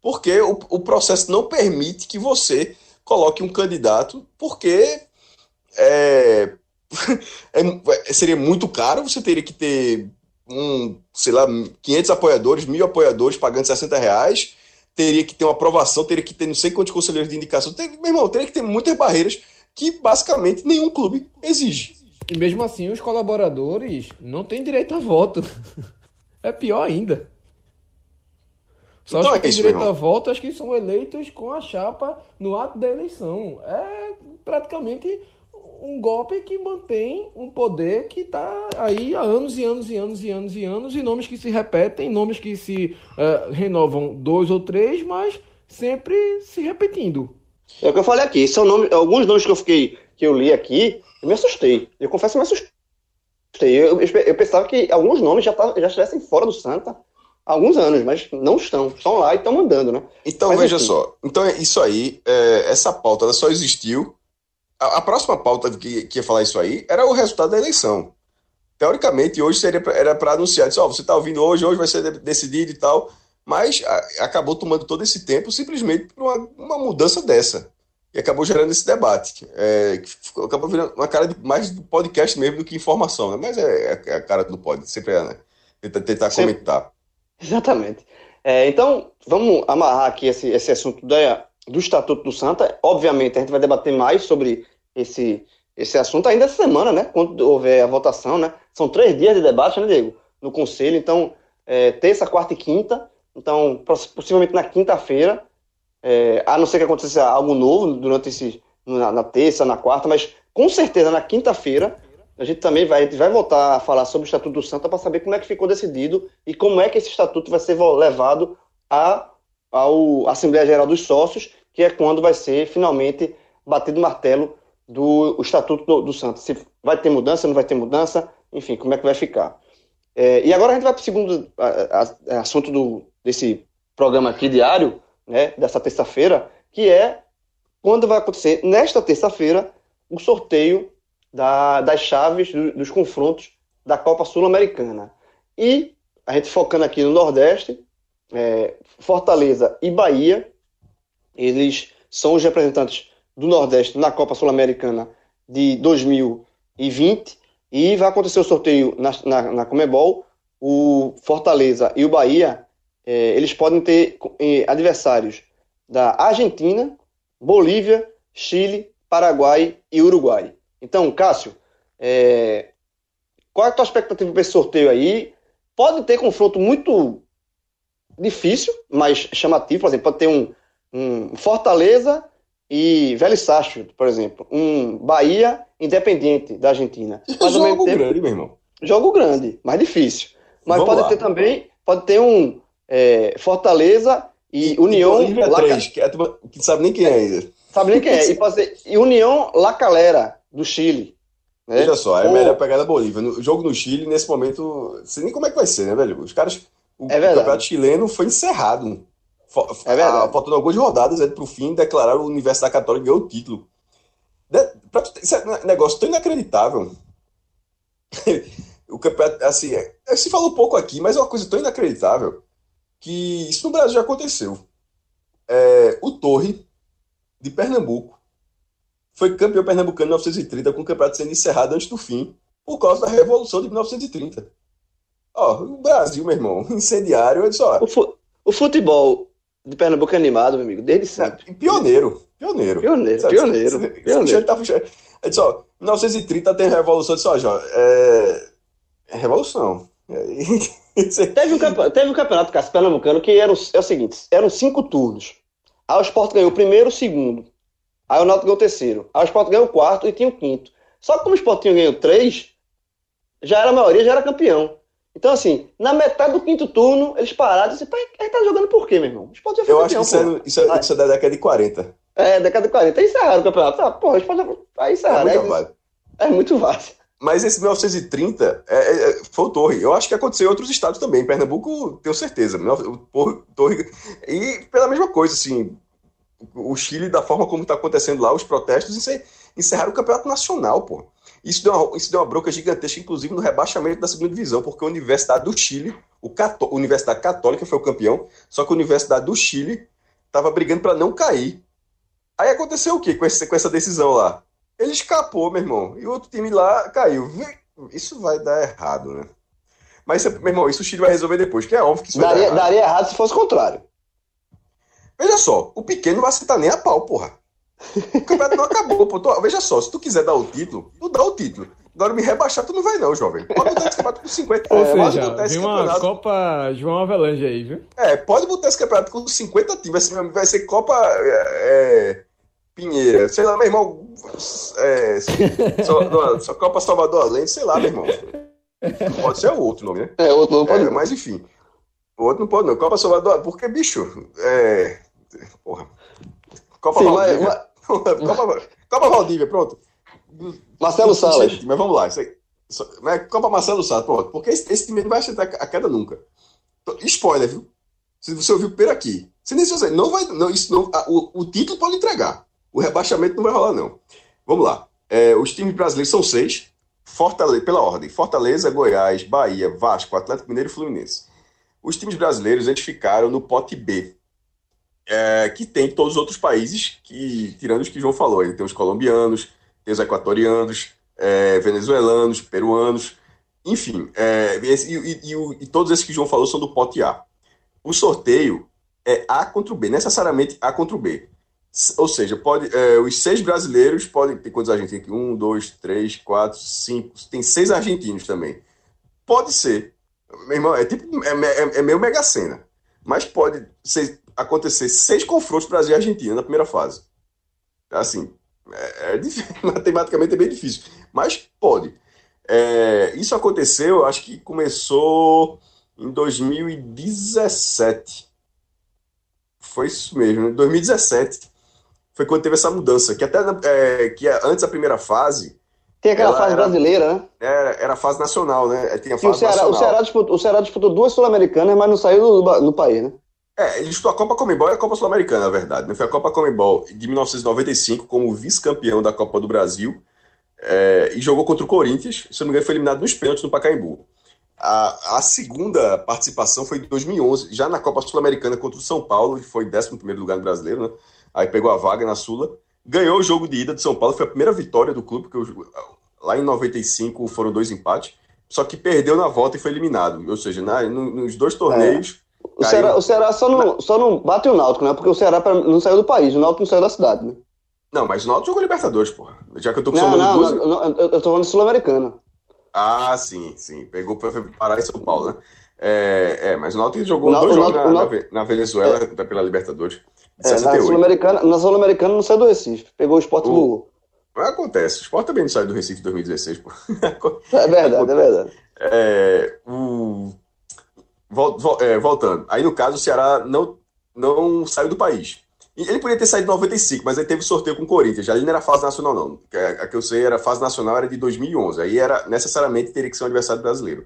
Porque o, o processo não permite que você coloque um candidato, porque é, (laughs) é, seria muito caro, você teria que ter um, sei lá, 500 apoiadores, mil apoiadores pagando 60 reais teria que ter uma aprovação, teria que ter não sei quantos conselheiros de indicação. Tem, meu irmão, teria que ter muitas barreiras que basicamente nenhum clube exige. E mesmo assim, os colaboradores não têm direito a voto. (laughs) é pior ainda. Só então, que é têm direito a voto as que são eleitos com a chapa no ato da eleição. É praticamente um golpe que mantém um poder que está aí há anos e anos e anos e anos e anos, e nomes que se repetem, nomes que se uh, renovam dois ou três, mas sempre se repetindo. É o que eu falei aqui, são nomes, alguns nomes que eu fiquei, que eu li aqui, eu me assustei. Eu confesso que me assustei. Eu, eu, eu pensava que alguns nomes já, tá, já estivessem fora do Santa há alguns anos, mas não estão. Estão lá e estão mandando, né? Então, mas, veja enfim. só. Então, isso aí, é, essa pauta ela só existiu a, a próxima pauta que, que ia falar isso aí era o resultado da eleição. Teoricamente, hoje seria pra, era para anunciar, disse, oh, você está ouvindo hoje, hoje vai ser decidido e tal, mas a, acabou tomando todo esse tempo simplesmente por uma, uma mudança dessa. E acabou gerando esse debate. É, acabou virando uma cara de, mais do podcast mesmo do que informação, né? Mas é, é, é a cara do pod, sempre é, né? Tentar, tentar sempre. comentar. Exatamente. É, então, vamos amarrar aqui esse, esse assunto da, do Estatuto do Santa. Obviamente, a gente vai debater mais sobre esse, esse assunto ainda essa semana, né? Quando houver a votação, né? São três dias de debate, né, Diego? No Conselho. Então, é, terça, quarta e quinta. Então, possivelmente na quinta-feira, é, a não ser que aconteça algo novo durante esse. Na, na terça, na quarta, mas com certeza na quinta-feira a gente também vai, vai voltar a falar sobre o Estatuto do Santa para saber como é que ficou decidido e como é que esse estatuto vai ser levado à ao Assembleia Geral dos Sócios, que é quando vai ser finalmente batido o martelo do o Estatuto do, do Santos. Se vai ter mudança, não vai ter mudança, enfim, como é que vai ficar. É, e agora a gente vai para o segundo a, a, assunto do, desse programa aqui diário, né, dessa terça-feira, que é quando vai acontecer, nesta terça-feira, o sorteio da, das chaves do, dos confrontos da Copa Sul-Americana. E a gente focando aqui no Nordeste, é, Fortaleza e Bahia, eles são os representantes do Nordeste na Copa Sul-Americana de 2020 e vai acontecer o sorteio na, na, na Comebol. O Fortaleza e o Bahia é, eles podem ter é, adversários da Argentina, Bolívia, Chile, Paraguai e Uruguai. Então, Cássio, é, qual é a tua expectativa para esse sorteio aí? Pode ter confronto muito difícil, mas chamativo. Por exemplo, pode ter um, um Fortaleza e Velho Sarsfield, por exemplo, um Bahia Independiente da Argentina. Mas, jogo tempo, grande, meu irmão. Jogo grande, mais difícil. Mas Vamos pode lá. ter também, pode ter um é, Fortaleza e, e União. E La... 3, que, é, que sabe nem quem é ainda. Sabe nem quem é. E, pode ser, e União La Calera, do Chile. Né? Veja só, é Ou... melhor pegar da Bolívia. O jogo no Chile, nesse momento, não sei nem como é que vai ser, né, velho? Os caras. O, é campeonato chileno foi encerrado. É verdade. Faltando algumas rodadas é, para o fim declarar o Universidade Católica ganhou o título. De, pra, isso é um negócio tão inacreditável. (laughs) o campeonato, assim, é, é, se falou pouco aqui, mas é uma coisa tão inacreditável que isso no Brasil já aconteceu. É, o Torre, de Pernambuco, foi campeão pernambucano em 1930, com o campeonato sendo encerrado antes do fim, por causa da Revolução de 1930. Ó, o Brasil, meu irmão, (laughs) incendiário, eu disse, ó, o, fu o futebol de Pernambuco é animado, meu amigo, desde sempre. Pioneiro, pioneiro. Pioneiro, sabe? pioneiro. Você, pioneiro. Tá puxando. É disse, ó, 1930 tem a Revolução, de disse, ó, é... é revolução. (laughs) teve, um campeonato, teve um campeonato Cássio, pernambucano que era o, é o seguinte, eram cinco turnos. Aí o Sport ganhou o primeiro, o segundo. Aí o Náutico ganhou o terceiro. Aí o Sport ganhou o quarto e tinha o quinto. Só que como o Sport tinha ganho três, já era a maioria, já era campeão. Então, assim, na metade do quinto turno, eles pararam e disseram, ele tá jogando por quê, meu irmão? Sport já foi Eu campeão, acho que isso é, isso, é, isso é, da década de 40. É, década de 40. Aí encerraram o campeonato. Ah, porra, o Sport já... Aí encerraram. É muito, é, é muito fácil. Mas esse 1930 é, é, foi o Torre. Eu acho que aconteceu em outros estados também. Pernambuco, tenho certeza. O Torre. E pela mesma coisa, assim. O Chile, da forma como está acontecendo lá, os protestos, encerraram o campeonato nacional, pô. Isso deu, uma, isso deu uma bronca gigantesca, inclusive no rebaixamento da segunda divisão, porque a Universidade do Chile, o a Universidade Católica foi o campeão, só que a Universidade do Chile estava brigando para não cair. Aí aconteceu o quê com, esse, com essa decisão lá? Ele escapou, meu irmão, e o outro time lá caiu. Isso vai dar errado, né? Mas, meu irmão, isso o Chile vai resolver depois, que é óbvio que isso daria, vai dar errado. Daria errado se fosse o contrário. Veja só, o pequeno não vai aceitar nem a pau, porra. O campeonato não acabou, pô. Tô, veja só, se tu quiser dar o título, tu dá o título. Agora me rebaixar, tu não vai, não, jovem. Pode botar esse campeonato com 50 Ou é, seja, botar esse uma Copa João Avelange aí, viu? É, pode botar esse campeonato com 50 times. Vai ser, vai ser Copa. É, Pinheira, sei lá, meu irmão. É, (laughs) só, só Copa Salvador Além, sei lá, meu irmão. Pode ser o outro nome, né? É, outro não pode. É, mas enfim. O outro não pode, não. Copa Salvador, porque, bicho, é. Porra. Copa Sim, mas... (laughs) Copa, Copa Valdívia, pronto. Marcelo Salles. Mas vamos lá, isso aí. Copa Marcelo Salles, pronto. Porque esse, esse time não vai acertar a queda nunca. Spoiler, viu? Se você ouviu por aqui. Se nem se não vai. Não, isso não, a, o, o título pode entregar. O rebaixamento não vai rolar, não. Vamos lá. É, os times brasileiros são seis. Fortaleza, pela ordem: Fortaleza, Goiás, Bahia, Vasco, Atlético Mineiro e Fluminense. Os times brasileiros eles ficaram no pote B, é, que tem todos os outros países, que tirando os que João falou. Ele tem os colombianos, tem os equatorianos, é, venezuelanos, peruanos, enfim. É, e, e, e, e, todos esses que João falou são do pote A. O sorteio é A contra o B, necessariamente A contra o B. Ou seja, pode, é, os seis brasileiros podem. Tem quantos argentinos aqui? Um, dois, três, quatro, cinco. Tem seis argentinos também. Pode ser. Meu irmão, é tipo. É, é, é meio mega cena. Mas pode ser, acontecer seis confrontos Brasil e Argentina na primeira fase. Assim, é, é difícil, (laughs) matematicamente é bem difícil. Mas pode. É, isso aconteceu, acho que começou em 2017. Foi isso mesmo, em 2017 foi quando teve essa mudança, que até é, que antes da primeira fase. Tem aquela fase era, brasileira, né? Era, era a fase nacional, né? Tem a fase o, Ceará, o, Ceará disputou, o Ceará disputou duas Sul-Americanas, mas não saiu do, do país, né? É, ele disputou a Copa Comebol e a Copa Sul-Americana, na verdade. Né? Foi a Copa Comebol de 1995 como vice-campeão da Copa do Brasil é, e jogou contra o Corinthians. Se não me engano, foi eliminado nos pênaltis no Pacaembu. A, a segunda participação foi em 2011, já na Copa Sul-Americana contra o São Paulo, e foi 11 lugar no brasileiro, né? aí pegou a vaga na Sula, ganhou o jogo de ida de São Paulo, foi a primeira vitória do clube, porque lá em 95 foram dois empates, só que perdeu na volta e foi eliminado. Ou seja, na, nos dois torneios. É. O, Ceará, o Ceará só não, só não bate o Náutico, né? Porque o Ceará não saiu do país, o Náutico não saiu da cidade, né? Não, mas o Náutico jogou Libertadores, porra. Já que eu tô com não, não, duas... não, eu tô falando Sul-Americana. Ah, sim, sim. Pegou para parar em São Paulo, né? É, é mas o Náutico jogou o dois jogos na, na, Venezuela é, pela Libertadores. É, na Sul-Americana Sul não saiu do Recife. Pegou o esporte o... do Acontece. O esporte também não saiu do Recife em 2016, pô. É verdade, é verdade. (laughs) É, o... É, voltando. Aí, no caso, o Ceará não, não saiu do país. Ele podia ter saído em 95, mas aí teve sorteio com o Corinthians. Ali não era fase nacional, não. A que eu sei era fase nacional, era de 2011. Aí era necessariamente teria que ser um adversário brasileiro.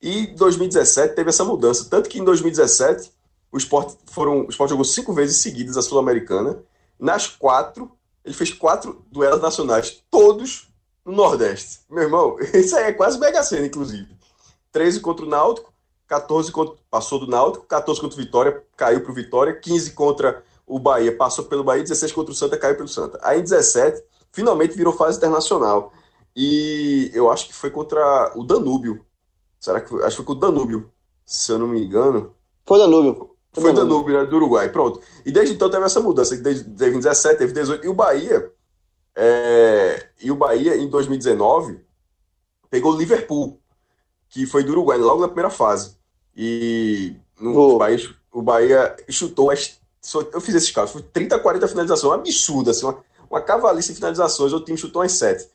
E 2017 teve essa mudança. Tanto que em 2017 o Sport, foram, o Sport jogou cinco vezes seguidas a Sul-Americana. Nas quatro, ele fez quatro duelos nacionais, todos no Nordeste. Meu irmão, (laughs) isso aí é quase mega cena, inclusive. 13 contra o Náutico, 14 contra, passou do Náutico, 14 contra o Vitória, caiu para o Vitória, 15 contra o Bahia, passou pelo Bahia, 16 contra o Santa, caiu pelo Santa. Aí em 17, finalmente virou fase internacional. E eu acho que foi contra o Danúbio. Será que foi? Acho que foi com o Danúbio, se eu não me engano. Foi Danúbio. Foi Danúbio, né, do Uruguai, pronto. E desde então teve essa mudança, desde 2017, teve 18, e o Bahia, é, e o Bahia em 2019 pegou o Liverpool, que foi do Uruguai, logo na primeira fase. E no oh. Bahia, o Bahia chutou as, eu fiz esses casos, foi 30, 40 finalizações, absurda, assim, uma, uma cavalice de finalizações, o time chutou as 7.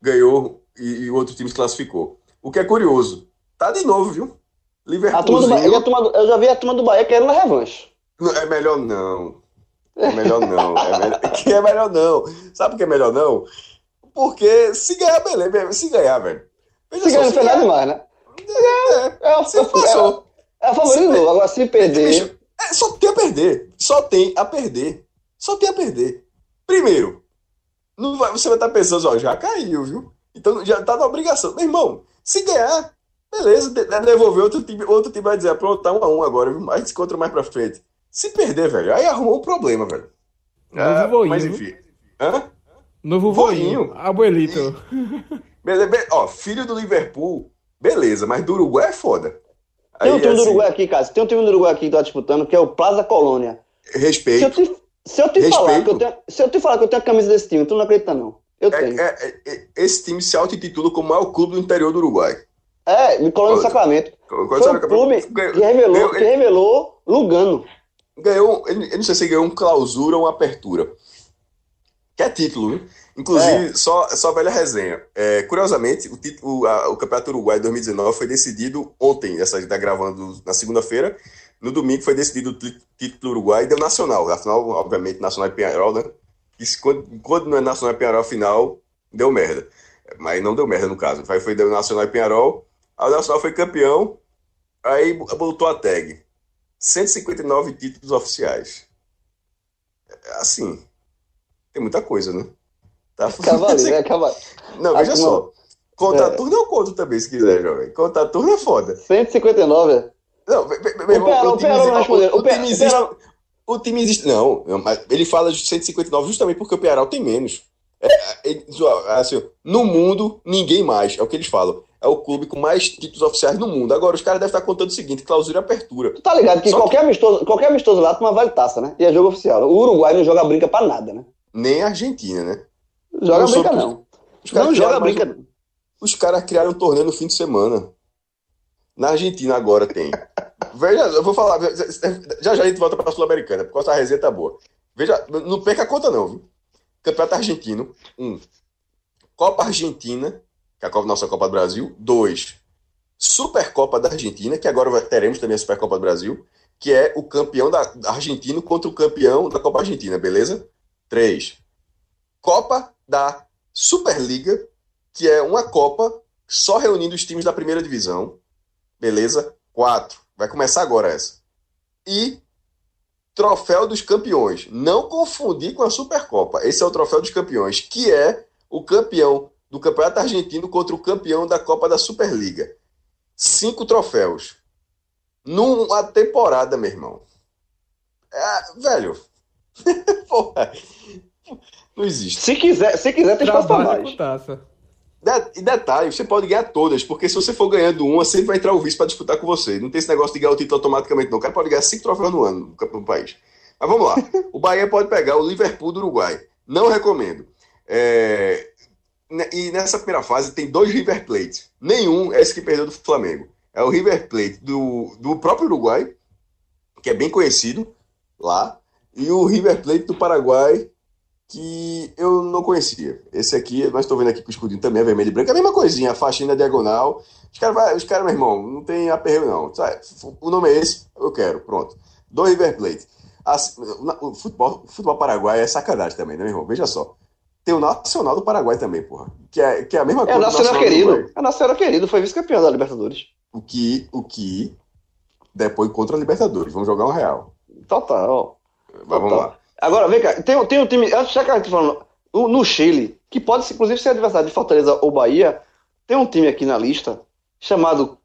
Ganhou e, o outro time se classificou. O que é curioso, tá de novo, viu? Liverpool. eu já vi a turma do Bahia querendo a revanche. é melhor não. É melhor não. É melhor, (laughs) é melhor não. Sabe por que é melhor não? Porque se ganhar, beleza. Se ganhar, velho. Se ganhar, não fez nada demais, né? É, é, é, você passou. É, é a favorito novo. Agora, se perder. É, só tem a perder. Só tem a perder. Só tem a perder. Primeiro, não vai, você vai estar pensando, ó, já caiu, viu? Então já tá na obrigação. Meu irmão, se ganhar, Beleza, devolver outro time, outro time vai dizer, pronto, tá um a um agora, viu? mas encontra mais pra frente. Se perder, velho, aí arrumou um problema, velho. Novo ah, voinho. Mas enfim. Hã? Novo voinho. Abuelito. (laughs) Beleza, ó, filho do Liverpool, beleza, mas do Uruguai é foda. Tem um time assim, do Uruguai aqui, cara. Tem um time do Uruguai aqui que tá disputando, que é o Plaza Colônia. Respeito. Se eu te, se eu te falar que eu tenho, se eu te falar que eu tenho a camisa desse time, tu não acredita, não. Eu é, tenho. É, é, é esse time se auto-intitula como o maior clube do interior do Uruguai. É, me colou no Sacramento. Foi o clube que revelou, ganhou, que revelou Lugano. Ganhou, eu não sei se ganhou um clausura ou uma apertura. Que é título, hein? Inclusive, é. só, só velha resenha. É, curiosamente, o, título, a, o Campeonato Uruguai 2019 foi decidido ontem, essa está gravando na segunda-feira. No domingo foi decidido o título Uruguai e deu nacional. Afinal, obviamente, nacional e Penharol, né? Isso, quando, quando não é nacional e Penharol, final, deu merda. Mas não deu merda no caso. Aí foi deu nacional e Penharol. A nacional foi campeão. Aí botou a tag. 159 títulos oficiais. É, assim, tem muita coisa, né? Tá? Cavaleiro, é (laughs) cavaleiro. Não, veja só. Contar é. turno eu conto também, se quiser, jovem. Contar turno é foda. 159, é? Não, meu irmão, o, time, o, o, time existe. O time existe. Não, mas ele fala de 159 justamente porque o Pearal tem menos. É, é, assim, no mundo, ninguém mais. É o que eles falam. É o clube com mais títulos oficiais no mundo. Agora, os caras devem estar contando o seguinte: clausura e apertura. Tu tá ligado que qualquer, que... amistoso, qualquer amistoso lá toma vale taça, né? E é jogo oficial. O Uruguai não joga brinca pra nada, né? Nem a Argentina, né? Joga não brinca, não. Os não joga brinca, não. Os caras criaram um torneio no fim de semana. Na Argentina agora tem. (laughs) Veja, eu vou falar. Já já a gente volta para a Sul-Americana, porque essa resenha tá boa. Veja, não perca a conta, não, viu? Campeonato Argentino, um. Copa Argentina, que é a Copa, nossa Copa do Brasil, dois. Supercopa da Argentina, que agora teremos também a Supercopa do Brasil, que é o campeão da, da argentino contra o campeão da Copa Argentina, beleza? Três. Copa da Superliga, que é uma Copa só reunindo os times da primeira divisão, beleza? Quatro. Vai começar agora essa. E Troféu dos Campeões. Não confundir com a Supercopa. Esse é o Troféu dos Campeões, que é o campeão do Campeonato Argentino contra o campeão da Copa da Superliga. Cinco troféus. Numa temporada, meu irmão. É, velho. (laughs) Porra. Não existe. Se quiser, se quiser tem espaço pra mais. E detalhe, você pode ganhar todas, porque se você for ganhando uma, sempre vai entrar o vice para disputar com você. Não tem esse negócio de ganhar o título automaticamente, não. O cara pode ganhar cinco troféus no ano no, país. Mas vamos lá. (laughs) O Bahia pode pegar o Liverpool do Uruguai. Não recomendo. É... E nessa primeira fase tem dois River Plate. Nenhum é esse que perdeu do Flamengo. É o River Plate do, do próprio Uruguai, que é bem conhecido lá, e o River Plate do Paraguai, que eu não conhecia. Esse aqui, nós estou vendo aqui com o escudinho também, é vermelho e branco, é a mesma coisinha, a faixinha diagonal. Os caras, cara, meu irmão, não tem aperreio não. O nome é esse, eu quero, pronto. Do River Plate. Assim, o futebol, o futebol paraguai é sacanagem também, né, meu irmão? Veja só. Tem o Nacional do Paraguai também, porra. Que é, que é a mesma coisa. É o Nacional, querido. É o Nacional querido, foi vice-campeão da Libertadores. O que, o que depois contra a Libertadores. Vamos jogar um real. Total. Mas vamos lá. Agora, vem cá, tem, tem um time, antes já que a gente tá falando, no Chile, que pode inclusive ser adversário de Fortaleza ou Bahia, tem um time aqui na lista chamado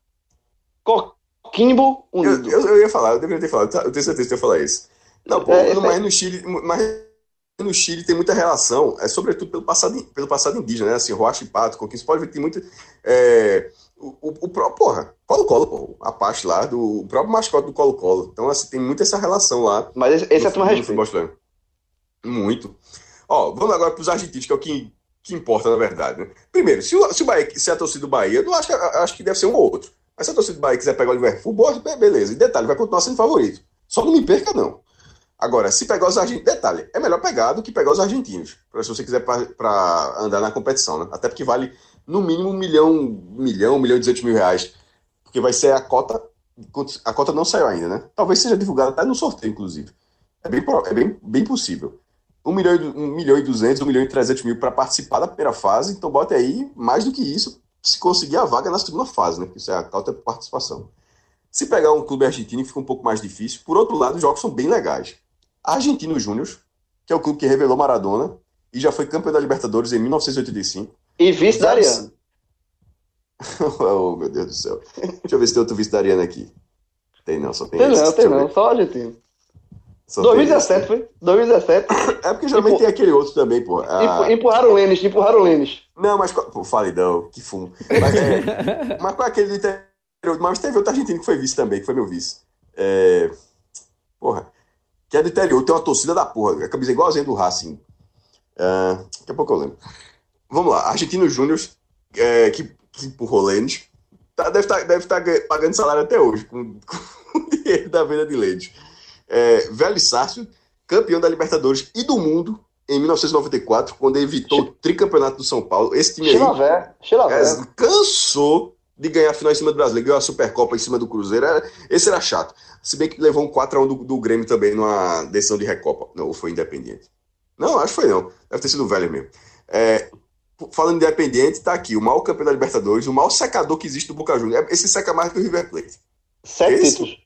Coquimbo Unido. Eu, eu, eu, ia falar, eu deveria ter falado, eu tenho certeza que eu ia falar isso. Não, pô, é, mas é... no Chile, mas no Chile tem muita relação, é sobretudo pelo passado, pelo passado indígena, né? Assim, Rocha e Pato, Coquimbo, você pode ver que tem muito. É, o, o, o próprio, porra, Colo-Colo, a parte lá do próprio mascote do Colo-Colo. Então, assim, tem muito essa relação lá. Mas esse, esse no, é tua respeito. Muito. Ó, vamos agora para os argentinos, que é o que, que importa, na verdade. Né? Primeiro, se, o, se, o Bahia, se a torcida do Bahia, eu não acho, acho que deve ser um ou outro. Mas se a torcida do Bahia quiser pegar o Liverpool, beleza. E detalhe, vai continuar sendo favorito. Só não me perca, não. Agora, se pegar os argentinos. Detalhe, é melhor pegar do que pegar os argentinos. Se você quiser para andar na competição, né? Até porque vale no mínimo um milhão, milhão, milhão e duzentos mil reais. Porque vai ser a cota. A cota não saiu ainda, né? Talvez seja divulgada até no sorteio, inclusive. É bem, é bem, bem possível. 1 milhão, e, 1 milhão e 200, 1 milhão e 300 mil para participar da primeira fase, então bota aí mais do que isso se conseguir a vaga na segunda fase, né? Que isso é a cauta participação. Se pegar um clube argentino, fica um pouco mais difícil. Por outro lado, os jogos são bem legais. Argentino Júnior, que é o clube que revelou Maradona e já foi campeão da Libertadores em 1985. E vice da Ariana. (laughs) oh, meu Deus do céu. Deixa eu ver se tem outro vice da Ariana aqui. Tem não, só tem, tem esse. Não, tem não, só argentino. Só 2017 foi? 2017. (coughs) É porque geralmente tem aquele outro também, pô. Ah... Empurraram o Lênis, empurraram o Lênis. Não, mas. Pô, falidão, que fumo. Mas, é... (laughs) mas qual é aquele do interior? Mas teve outro argentino que foi vice também, que foi meu vice. É... Porra. Que é do interior, tem uma torcida da porra. A camisa é igualzinha do Racing. Uh, daqui a pouco eu lembro. Vamos lá. Argentino Júnior, é, que, que empurrou Lênis. Tá, deve estar tá, deve tá pagando salário até hoje, com, (laughs) com o dinheiro da venda de Lênis é, Velho Sárcio, campeão da Libertadores e do mundo em 1994, quando evitou o tricampeonato do São Paulo. Esse time aí Chilavé, Chilavé. é, cansou de ganhar a final em cima do Brasileiro, ganhou a Supercopa em cima do Cruzeiro. Era- esse era chato. Se bem que levou um 4x1 do, do Grêmio também numa decisão de Recopa. Não, ou foi Independente. Não, acho que foi não. Deve ter sido o velho mesmo. É, falando de Independente, tá aqui o maior campeão da Libertadores, o maior secador que existe do Boca Juniors. Esse seca mais que o River Plate. Sete esse- títulos.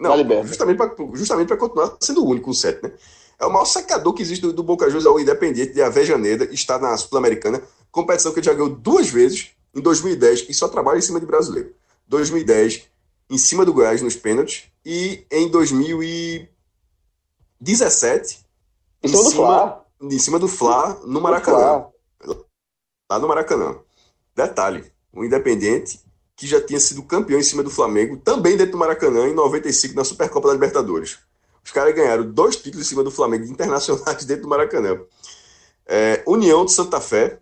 Não, Liberta. justamente para justamente pra continuar sendo o único sete, né? É o maior secador que existe do, do Boca Juniors, é o Independiente de Avejaneda, está na Sul-Americana, competição que ele já ganhou duas vezes, em 2010, e só trabalha em cima de brasileiro. 2010, em cima do Goiás nos pênaltis, e em 2017, Em cima do Fla. em cima do Fla, no Maracanã lá no Maracanã. Detalhe, o Independente, que já tinha sido campeão em cima do Flamengo, também dentro do Maracanã, em 95, na Supercopa da Libertadores. Os caras ganharam dois títulos em cima do Flamengo internacionais (laughs) dentro do Maracanã. É, União de Santa Fé.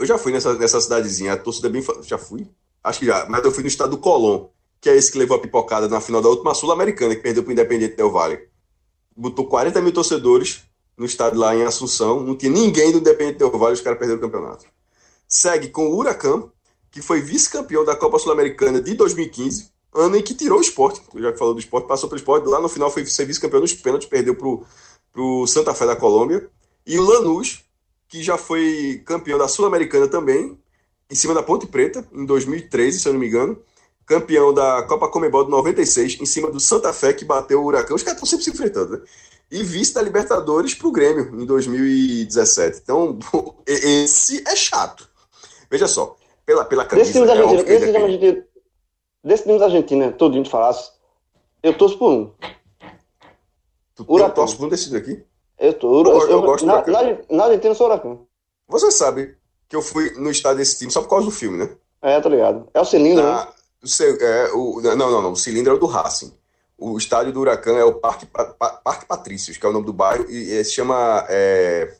Eu já fui nessa, nessa cidadezinha, a torcida é bem. Já fui? Acho que já, mas eu fui no estado do Colón, que é esse que levou a pipocada na final da última Sul-Americana, que perdeu para o Independente Del Valle. Botou 40 mil torcedores no estádio lá em Assunção, não tinha ninguém do Independente Del Valle, os caras perderam o campeonato. Segue com o Huracan, que foi vice-campeão da Copa Sul-Americana de 2015, ano em que tirou o esporte, já que falou do esporte, passou pelo esporte, lá no final foi ser vice-campeão nos pênaltis, perdeu pro, pro Santa Fé da Colômbia, e o Lanús, que já foi campeão da Sul-Americana também, em cima da Ponte Preta, em 2013, se eu não me engano, campeão da Copa Comebol de 96, em cima do Santa Fé, que bateu o Huracan, os caras estão sempre se enfrentando, né? E vice da Libertadores pro Grêmio, em 2017. Então, (laughs) esse é chato. Veja só, pela, pela Desse camisa, time da Argentina, desse ele time da depende. Argentina, desse time da Argentina, todinho falasse, eu torço por um. Tu torce por um desses aqui? Eu tô, eu, Eu gosto- eu gosto na, na, na Argentina eu sou Huracan. Você sabe que eu fui no estádio desse time só por causa do filme, né? É, tá ligado. É o cilindro, né? Na- o seu- é, o- não, não, não. O cilindro é o do Racing. O estádio do Huracan é o Parque, Pa- Pa- Parque Patrícios, que é o nome do bairro, e, e se chama. É...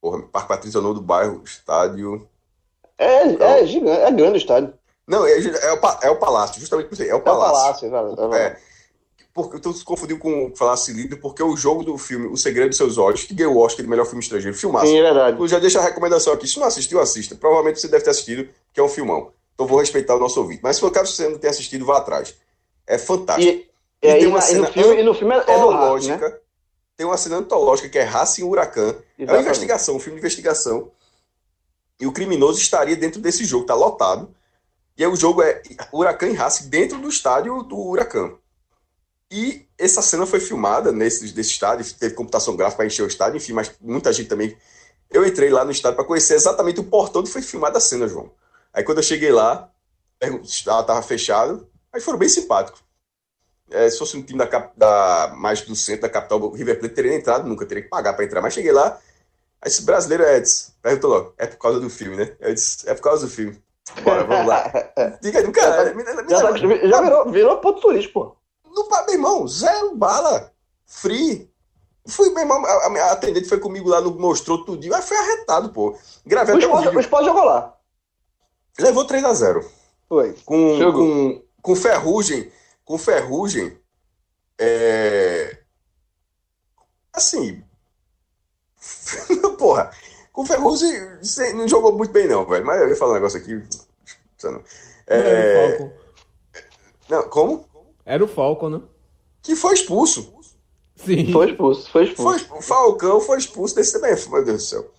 Porra, Parque Patrícios é o nome do bairro, estádio. É, é gigante, é grande o estádio. Não, é, é, o, é o Palácio, justamente por isso aí, é o É o Palácio. palácio, velho. É. Porque tu se confundiu com falar cilindro, porque o jogo do filme O Segredo dos Seus Olhos, que ganhou o Oscar de melhor filme estrangeiro, filmaço. Sim, é verdade. Eu já deixo a recomendação aqui. Se não assistiu, assista. Provavelmente você deve ter assistido, que é um filmão. Então vou respeitar o nosso ouvinte. Mas se for caso você não tenha assistido, vá atrás. É fantástico. E, e, aí, tem uma e no cena filme, e no filme é, é do Antológica. né? Tem uma cena antológica que é Racing Huracan. É uma Exatamente. investigação, um filme de investigação. E o criminoso estaria dentro desse jogo, tá lotado. E aí o jogo é Huracan e Racing dentro do estádio do Huracan. E essa cena foi filmada nesse desse estádio, teve computação gráfica para encher o estádio, enfim, mas muita gente também. Eu entrei lá no estádio para conhecer exatamente o portão onde foi filmada a cena, João. Aí quando eu cheguei lá, ela tava fechado, aí foram bem simpáticos. É, se fosse um time da, da- mais do centro da capital, o River Plate teria entrado, nunca teria que pagar para entrar. Mas cheguei lá, aí esse brasileiro é, disse, perguntou logo, é por causa do filme, né? Eu disse, é por causa do filme. Bora, vamos lá. (laughs) Diga aí do cara, me, me, me, Já, tá, já virou, virou ponto turístico, pô. não, pa- meu irmão, zero bala, free. Fui, meu irmão, a, a atendente foi comigo lá, no, mostrou tudinho, aí foi arretado, pô. Gravei O até um Sport, o vídeo. Sport jogou lá. Levou 3x0. Foi. Com, com, com ferrugem, com ferrugem, é... Assim, (laughs) porra, com ferrugem, você não jogou muito bem não, velho, mas eu ia falar um negócio aqui, não. O É... Falcon. Não, como? Era o Falcon, né? Que foi expulso. Sim. Foi expulso, foi expulso. Foi, o Falcão foi expulso desse também, meu Deus do céu.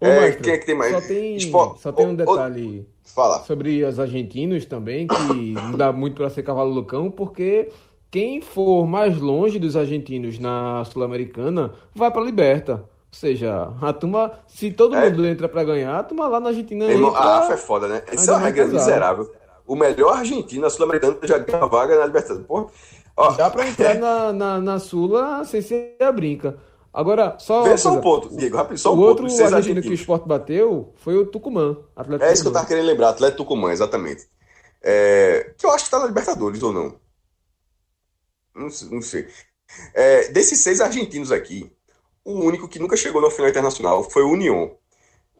Ô, É, Maestro, quem é que tem mais? Só tem, Espo- só tem um detalhe Fala. sobre os argentinos também, que (coughs) não dá muito para ser cavalo do cão, porque quem for mais longe dos argentinos na Sul-Americana vai para Liberta. Ou seja, a turma, se todo É. mundo entra para ganhar, a turma lá na Argentina Meu irmão, entra... a AFA é foda, né? Ainda é uma regra miserável. O melhor argentino na Sul-Americana já ganha uma vaga na Libertadores. Porra. Ó, Dá pra entrar (laughs) na, na, na Sula sem ser a brinca. Agora, só. vê só um ponto, Diego, rápido, só o um ponto. outro Os seis argentino que o argentinos. esporte bateu foi o Tucumã. Atlético É isso que eu Tucumã. tava querendo lembrar, Atlético Tucumã, exatamente. É, que eu acho que tá na Libertadores ou não. Não, sei- não sei. É, desses seis argentinos aqui, o único que nunca chegou na final internacional foi o União.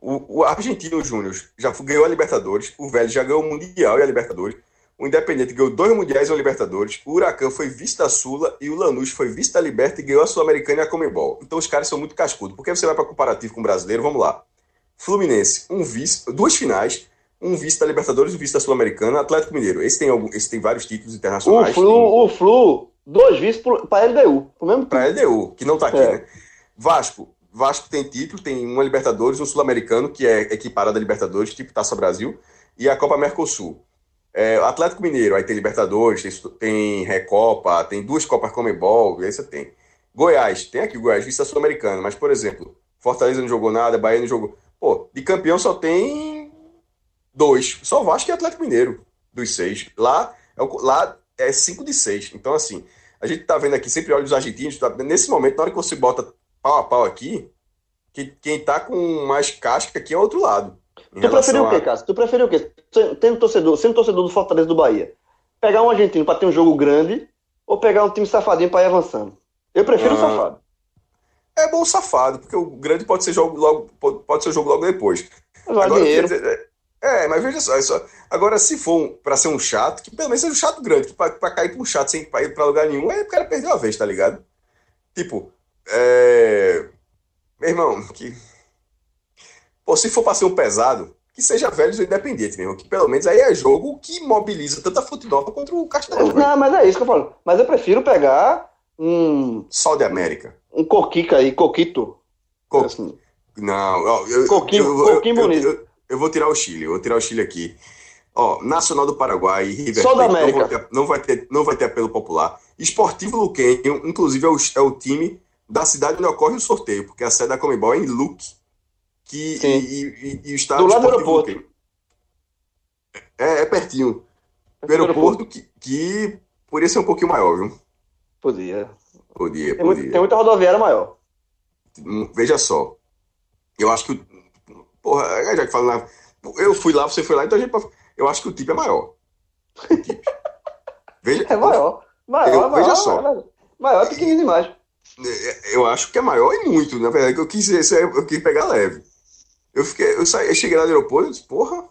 O, o Argentino Júnior já ganhou a Libertadores, o Velho já ganhou o Mundial e a Libertadores. O Independente ganhou dois mundiais e uma Libertadores. O Huracan foi vice da Sula e o Lanús foi vice da Liberta e ganhou a Sul-Americana e a Comembol. Então os caras são muito cascudos. Porque você vai para comparativo com o brasileiro, vamos lá. Fluminense, um vice, duas finais, um vice da Libertadores e um vice da Sul-Americana. Atlético Mineiro, esse tem, algum, esse tem vários títulos O internacionais. Flu, o Flu, dois vices para LDU. Pro mesmo Para LDU, que não tá aqui, É. né? Vasco. Vasco tem título, tem uma Libertadores, um Sul-Americano, que é equiparado a Libertadores, tipo Taça Brasil, e a Copa Mercosul. É, Atlético Mineiro, aí tem Libertadores, tem, tem Recopa, tem duas Copas Comebol, aí você tem. Goiás, tem aqui o Goiás, vice da Sul-Americana, mas, por exemplo, Fortaleza não jogou nada, Bahia não jogou. Pô, de campeão só tem dois, só Vasco e Atlético Mineiro, dos seis. Lá é, lá é cinco de seis. Então, assim, a gente tá vendo aqui, sempre olha os argentinos, tá- nesse momento, na hora que você bota pau a pau aqui, que, quem tá com mais casca aqui é o outro lado. Tu preferiu o quê, Cássio? Tu preferiu o quê? Sendo torcedor, sendo torcedor do Fortaleza do Bahia, pegar um argentino para ter um jogo grande ou pegar um time safadinho para ir avançando? Eu prefiro o Ah. safado. É bom safado, porque o grande pode ser jogo logo, pode, ser jogo logo depois. Vale Agora, dinheiro. dizer, é, mas veja só, é só- agora se for um, pra ser um chato, que pelo menos seja um chato grande, que pra, pra cair pra um chato sem ir pra lugar nenhum, aí o cara perdeu a vez, tá ligado? Tipo, é... Meu irmão, que... Pô, se for pra ser um pesado, que seja velho e independente mesmo, que pelo menos aí é jogo que mobiliza tanto a futebol contra o Castelão, velho. Não, mas é isso que eu falo. Mas eu prefiro pegar um, Sol de América. um coquica aí, coquito. Co- Assim. Não, eu, Coquinho- eu, coquinho eu- bonito. eu- eu vou tirar o Chile, eu vou tirar o Chile aqui. Ó, Nacional do Paraguai e River Só da não, América. vão ter- não vai ter, não vai ter apelo popular. Esportivo Luquenho, inclusive, é o, é o time da cidade onde ocorre o sorteio, porque a sede da Comebol é em Luque. Que, Sim. e, e, e, o estado Do lado do aeroporto. É, é pertinho. Do aeroporto que, que poderia ser um pouquinho maior, viu? Podia. Podia, Tem, muito- podia. tem muita rodoviária maior. Hum, Veja só. Eu acho que o. Porra, é, já que fala na- Eu fui lá, você foi lá, então a gente. Eu acho que o tipo é maior. O tipo. (laughs) Veja, É maior. Maior, Eu- é maior. veja só. Maior, maior é pequenininho demais. Eu acho que é maior e muito. Na verdade, que eu quis, eu quis pegar leve. Eu fiquei, eu saí, eu cheguei lá no aeroporto e disse, porra.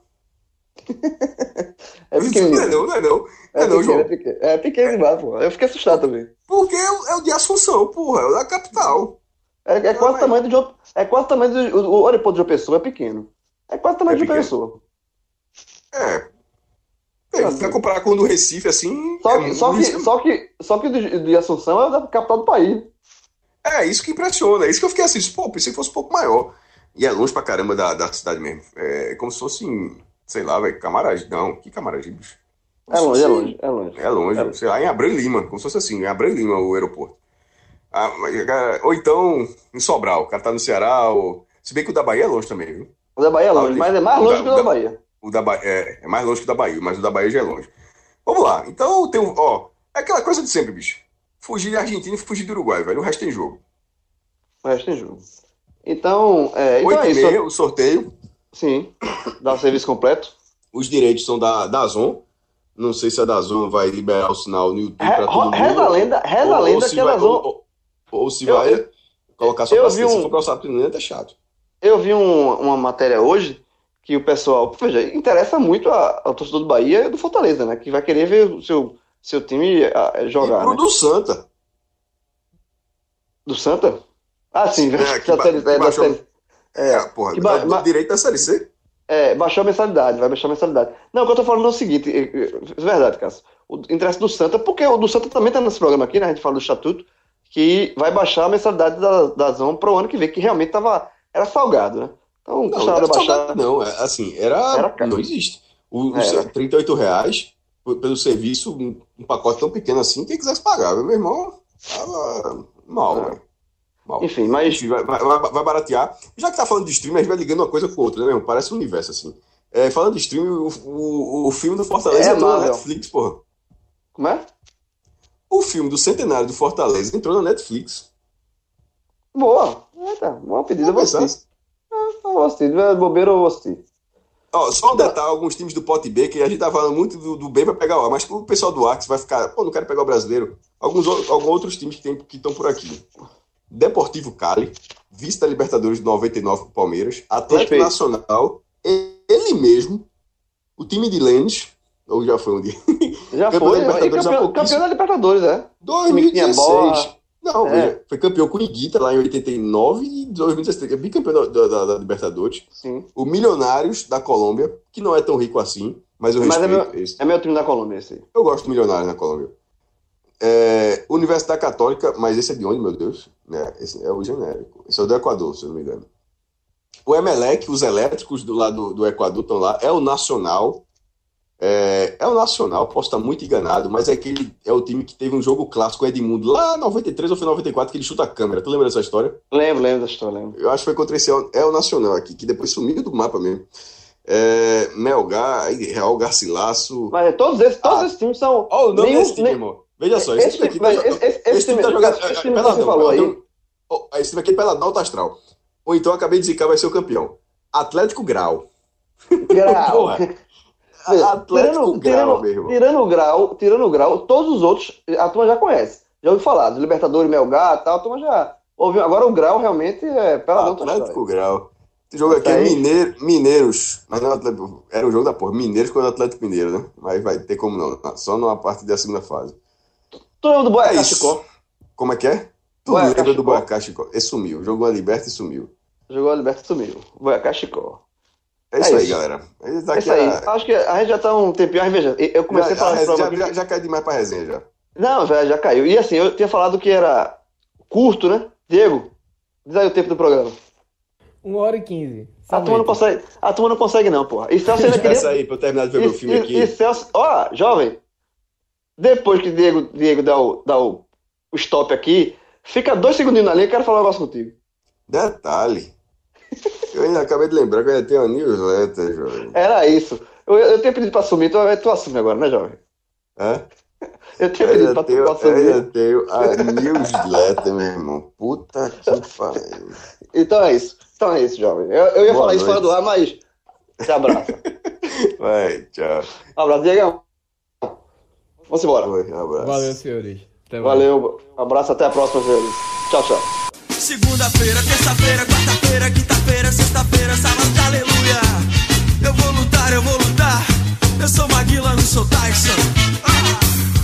É Não é não, não é não. É É não, pequeno, é pequeno. É pequeno demais, pô. Eu fiquei assustado também. Porque é o, é o de Assunção, porra. É o da capital. É, é quase o tamanho do. É quase o tamanho do. O, aeroporto de João Pessoa é pequeno. É quase o tamanho É de pequeno. Pessoa. É. É, Assim. Vai comparar com o do Recife, assim. Só é que, só que, só que, só que o de, de Assunção é da capital do país. É, isso que impressiona. É isso que eu fiquei assim, pô, pensei que fosse um pouco maior. E é longe pra caramba da, da cidade mesmo. É como se fosse, em, sei lá, velho, Camaragibe. Não, que Camaragibe, bicho? É se longe, é fosse- longe, é longe. É longe, É. sei lá, em Abreu Lima, como se fosse assim, em Abreu Lima o aeroporto. Ah, cara, ou então em Sobral, o cara tá no Ceará, ou... se bem que o da Bahia é longe também, viu? O da Bahia é longe, Ali. mas é mais longe da- que o da da- Bahia. O da Bahia é, é mais longe que o da Bahia, mas o da Bahia já é longe. Vamos lá, então tem um, ó, é aquela coisa de sempre, bicho. Fugir da Argentina e fugir do Uruguai, velho, o resto tem jogo. O resto tem jogo. Então, é, então é isso. o sorteio, Sim, dá o serviço completo. os direitos são da, da Zon. Não sei se a da Zon vai liberar o sinal no YouTube Re- para todo mundo. Reza a lenda, reza a ou- lenda ou se que vai, elas vão. ou, ou- ou se Eu- vai eu- colocar só eu pra vi assistir. Se um- for pra é chato. Eu vi um- uma matéria hoje que o pessoal, veja, interessa muito a- ao torcedor do Bahia e do Fortaleza, né? Que vai querer ver o seu, seu time ah, E jogar, pro né? do Santa. Do Santa? Ah, sim, É, que da ba- série, que é, da baixou- série- É, porra, que ba- dá ma- direito da Série C. É, baixou a mensalidade, vai baixar a mensalidade. Não, o que eu tô falando é o seguinte, é, é, é verdade, Cássio. O interesse do Santa, porque o do Santa também tá nesse programa aqui, né? A gente fala do Estatuto, que vai baixar a mensalidade da, da Zon pro ano que vem, que realmente tava, era salgado, né? Então, não Não, era baixar. saudade, não. Assim, era, Era caro. não existe. O, o Era. 38 reais pelo serviço, um, pacote tão pequeno assim, quem quisesse pagar. Meu irmão, tava mal, É. Mal. Enfim, mas vai, vai, vai- baratear. Já que tá falando de stream, a gente vai ligando uma coisa com outra, né, meu? Parece um universo, assim. É, falando de stream, o, o, o filme do Fortaleza É, entrou na. Netflix, porra. como é? O filme do Centenário do Fortaleza entrou na Netflix. Boa. Eita, boa pedida, eu vou Vamos assistir. Vou assistir, de bobeira eu vou assistir. Ó, só um detalhe, alguns times do pote B, que a gente tá falando muito do, do B vai pegar o A, mas o pessoal do Axe vai ficar, pô, não quero pegar o brasileiro. Alguns, alguns outros times que tem- que estão por aqui. Deportivo Cali, vice da Libertadores de 99 com o Palmeiras, Atlético Respeito. Nacional, ele mesmo, o time de Lênis, Ou já foi um dia? Já (laughs) Campeão foi, da Libertadores há campeão, campeão da Libertadores, é. tinha 2016. Não, É. veja, foi campeão com o Iguita lá em 89 e 2016. É bicampeão da, da, da- Libertadores. Sim. O Milionários da Colômbia, que não é tão rico assim, mas eu Mas é respeito meu, esse. é meu time da Colômbia esse. aí. Eu gosto do Milionários na Colômbia. É, Universidade Católica, mas esse é de onde, meu Deus? É, esse é o genérico. Esse é o do Equador, se eu não me engano. O Emelec, os elétricos do lado do Equador estão lá. É o Nacional. É, é o Nacional, posso estar muito enganado, mas é aquele é o time que teve um jogo clássico, o Edmundo, lá em 93 ou foi 94, que ele chuta a câmera. Tu lembra dessa história? Lembro, lembro da história, lembro. Eu acho que foi contra esse é o Nacional aqui, que depois sumiu do mapa mesmo. É, Melgar, Real Garcilaço. Mas é, todos esses, todos Ah. esses times são. Olha o nome desse time, irmão. Veja só, esse, esse, time aqui mas tá, esse, esse, esse time, tá jogando. esse time peladão, falou aí. esse time aqui é peladão astral. Ou então acabei de zicar, vai ser o campeão. Atlético Grau. Grau. (laughs) Porra. Atlético tirando, Grau, tirando, tirando o grau, tirando o grau, todos os outros a turma já conhece. Já ouviu falar, do Libertadores, Melgar e tal, a turma já ouviu. Agora o grau realmente é peladão total. Atlético Grau. Esse jogo aqui Tá é aí. Mineiro, Mineiros. Mas não é Atlético. Era o jogo da porra. Mineiros contra Atlético Mineiro, né? Mas vai ter como não. Só numa parte da segunda fase. Tu lembra do Boia É. Cachicó? Como é que é? Tu Boia lembra do Cachicó. Boia Chicó? Ele sumiu. Jogou a Liberta e sumiu. Jogou a Liberta e sumiu. Boia Cachicó. É isso É aí, isso. galera. É isso aqui aí. a- Acho que a gente já tá um tempinho. Aí, veja, eu comecei a já, falar esse já, já, já cai demais pra resenha já. Não, já, já caiu. E assim, eu tinha falado que era curto, né? Diego, diz aí o tempo do programa. 1 hora e 15. A turma não consegue, a turma não consegue não, porra. E Celso ainda (laughs) queria... aí, pra eu terminar de ver meu E, filme e- aqui. e Celso... Ó, jovem, depois que Diego, Diego dá, o, dá o, o stop aqui, fica dois segundinhos na linha, eu quero falar um negócio contigo. Detalhe. Eu ainda acabei de lembrar que eu ainda tenho a newsletter, jovem. Era isso. Eu, eu tenho pedido pra assumir, tu, tu assume agora, né, jovem? Hã? Eu Eu tinha pedido pra tu tenho, pra eu ainda assumir. tenho a newsletter, meu irmão. Puta que (laughs) pariu. Então é isso. Então é isso, jovem. Eu, eu ia Boa falar isso fora noite. do ar, mas te abraça. (laughs) Vai, tchau. Um abraço, Diego. Vamos embora. Oi, um abraço. Valeu, senhores. Até mais. Valeu, um abraço, até a próxima, senhores. Tchau, tchau. Segunda-feira, terça-feira, quarta-feira, quinta-feira, sexta-feira, sábado, aleluia. Eu vou lutar, eu vou lutar. Eu sou Maguila, não sou Tyson. Ah!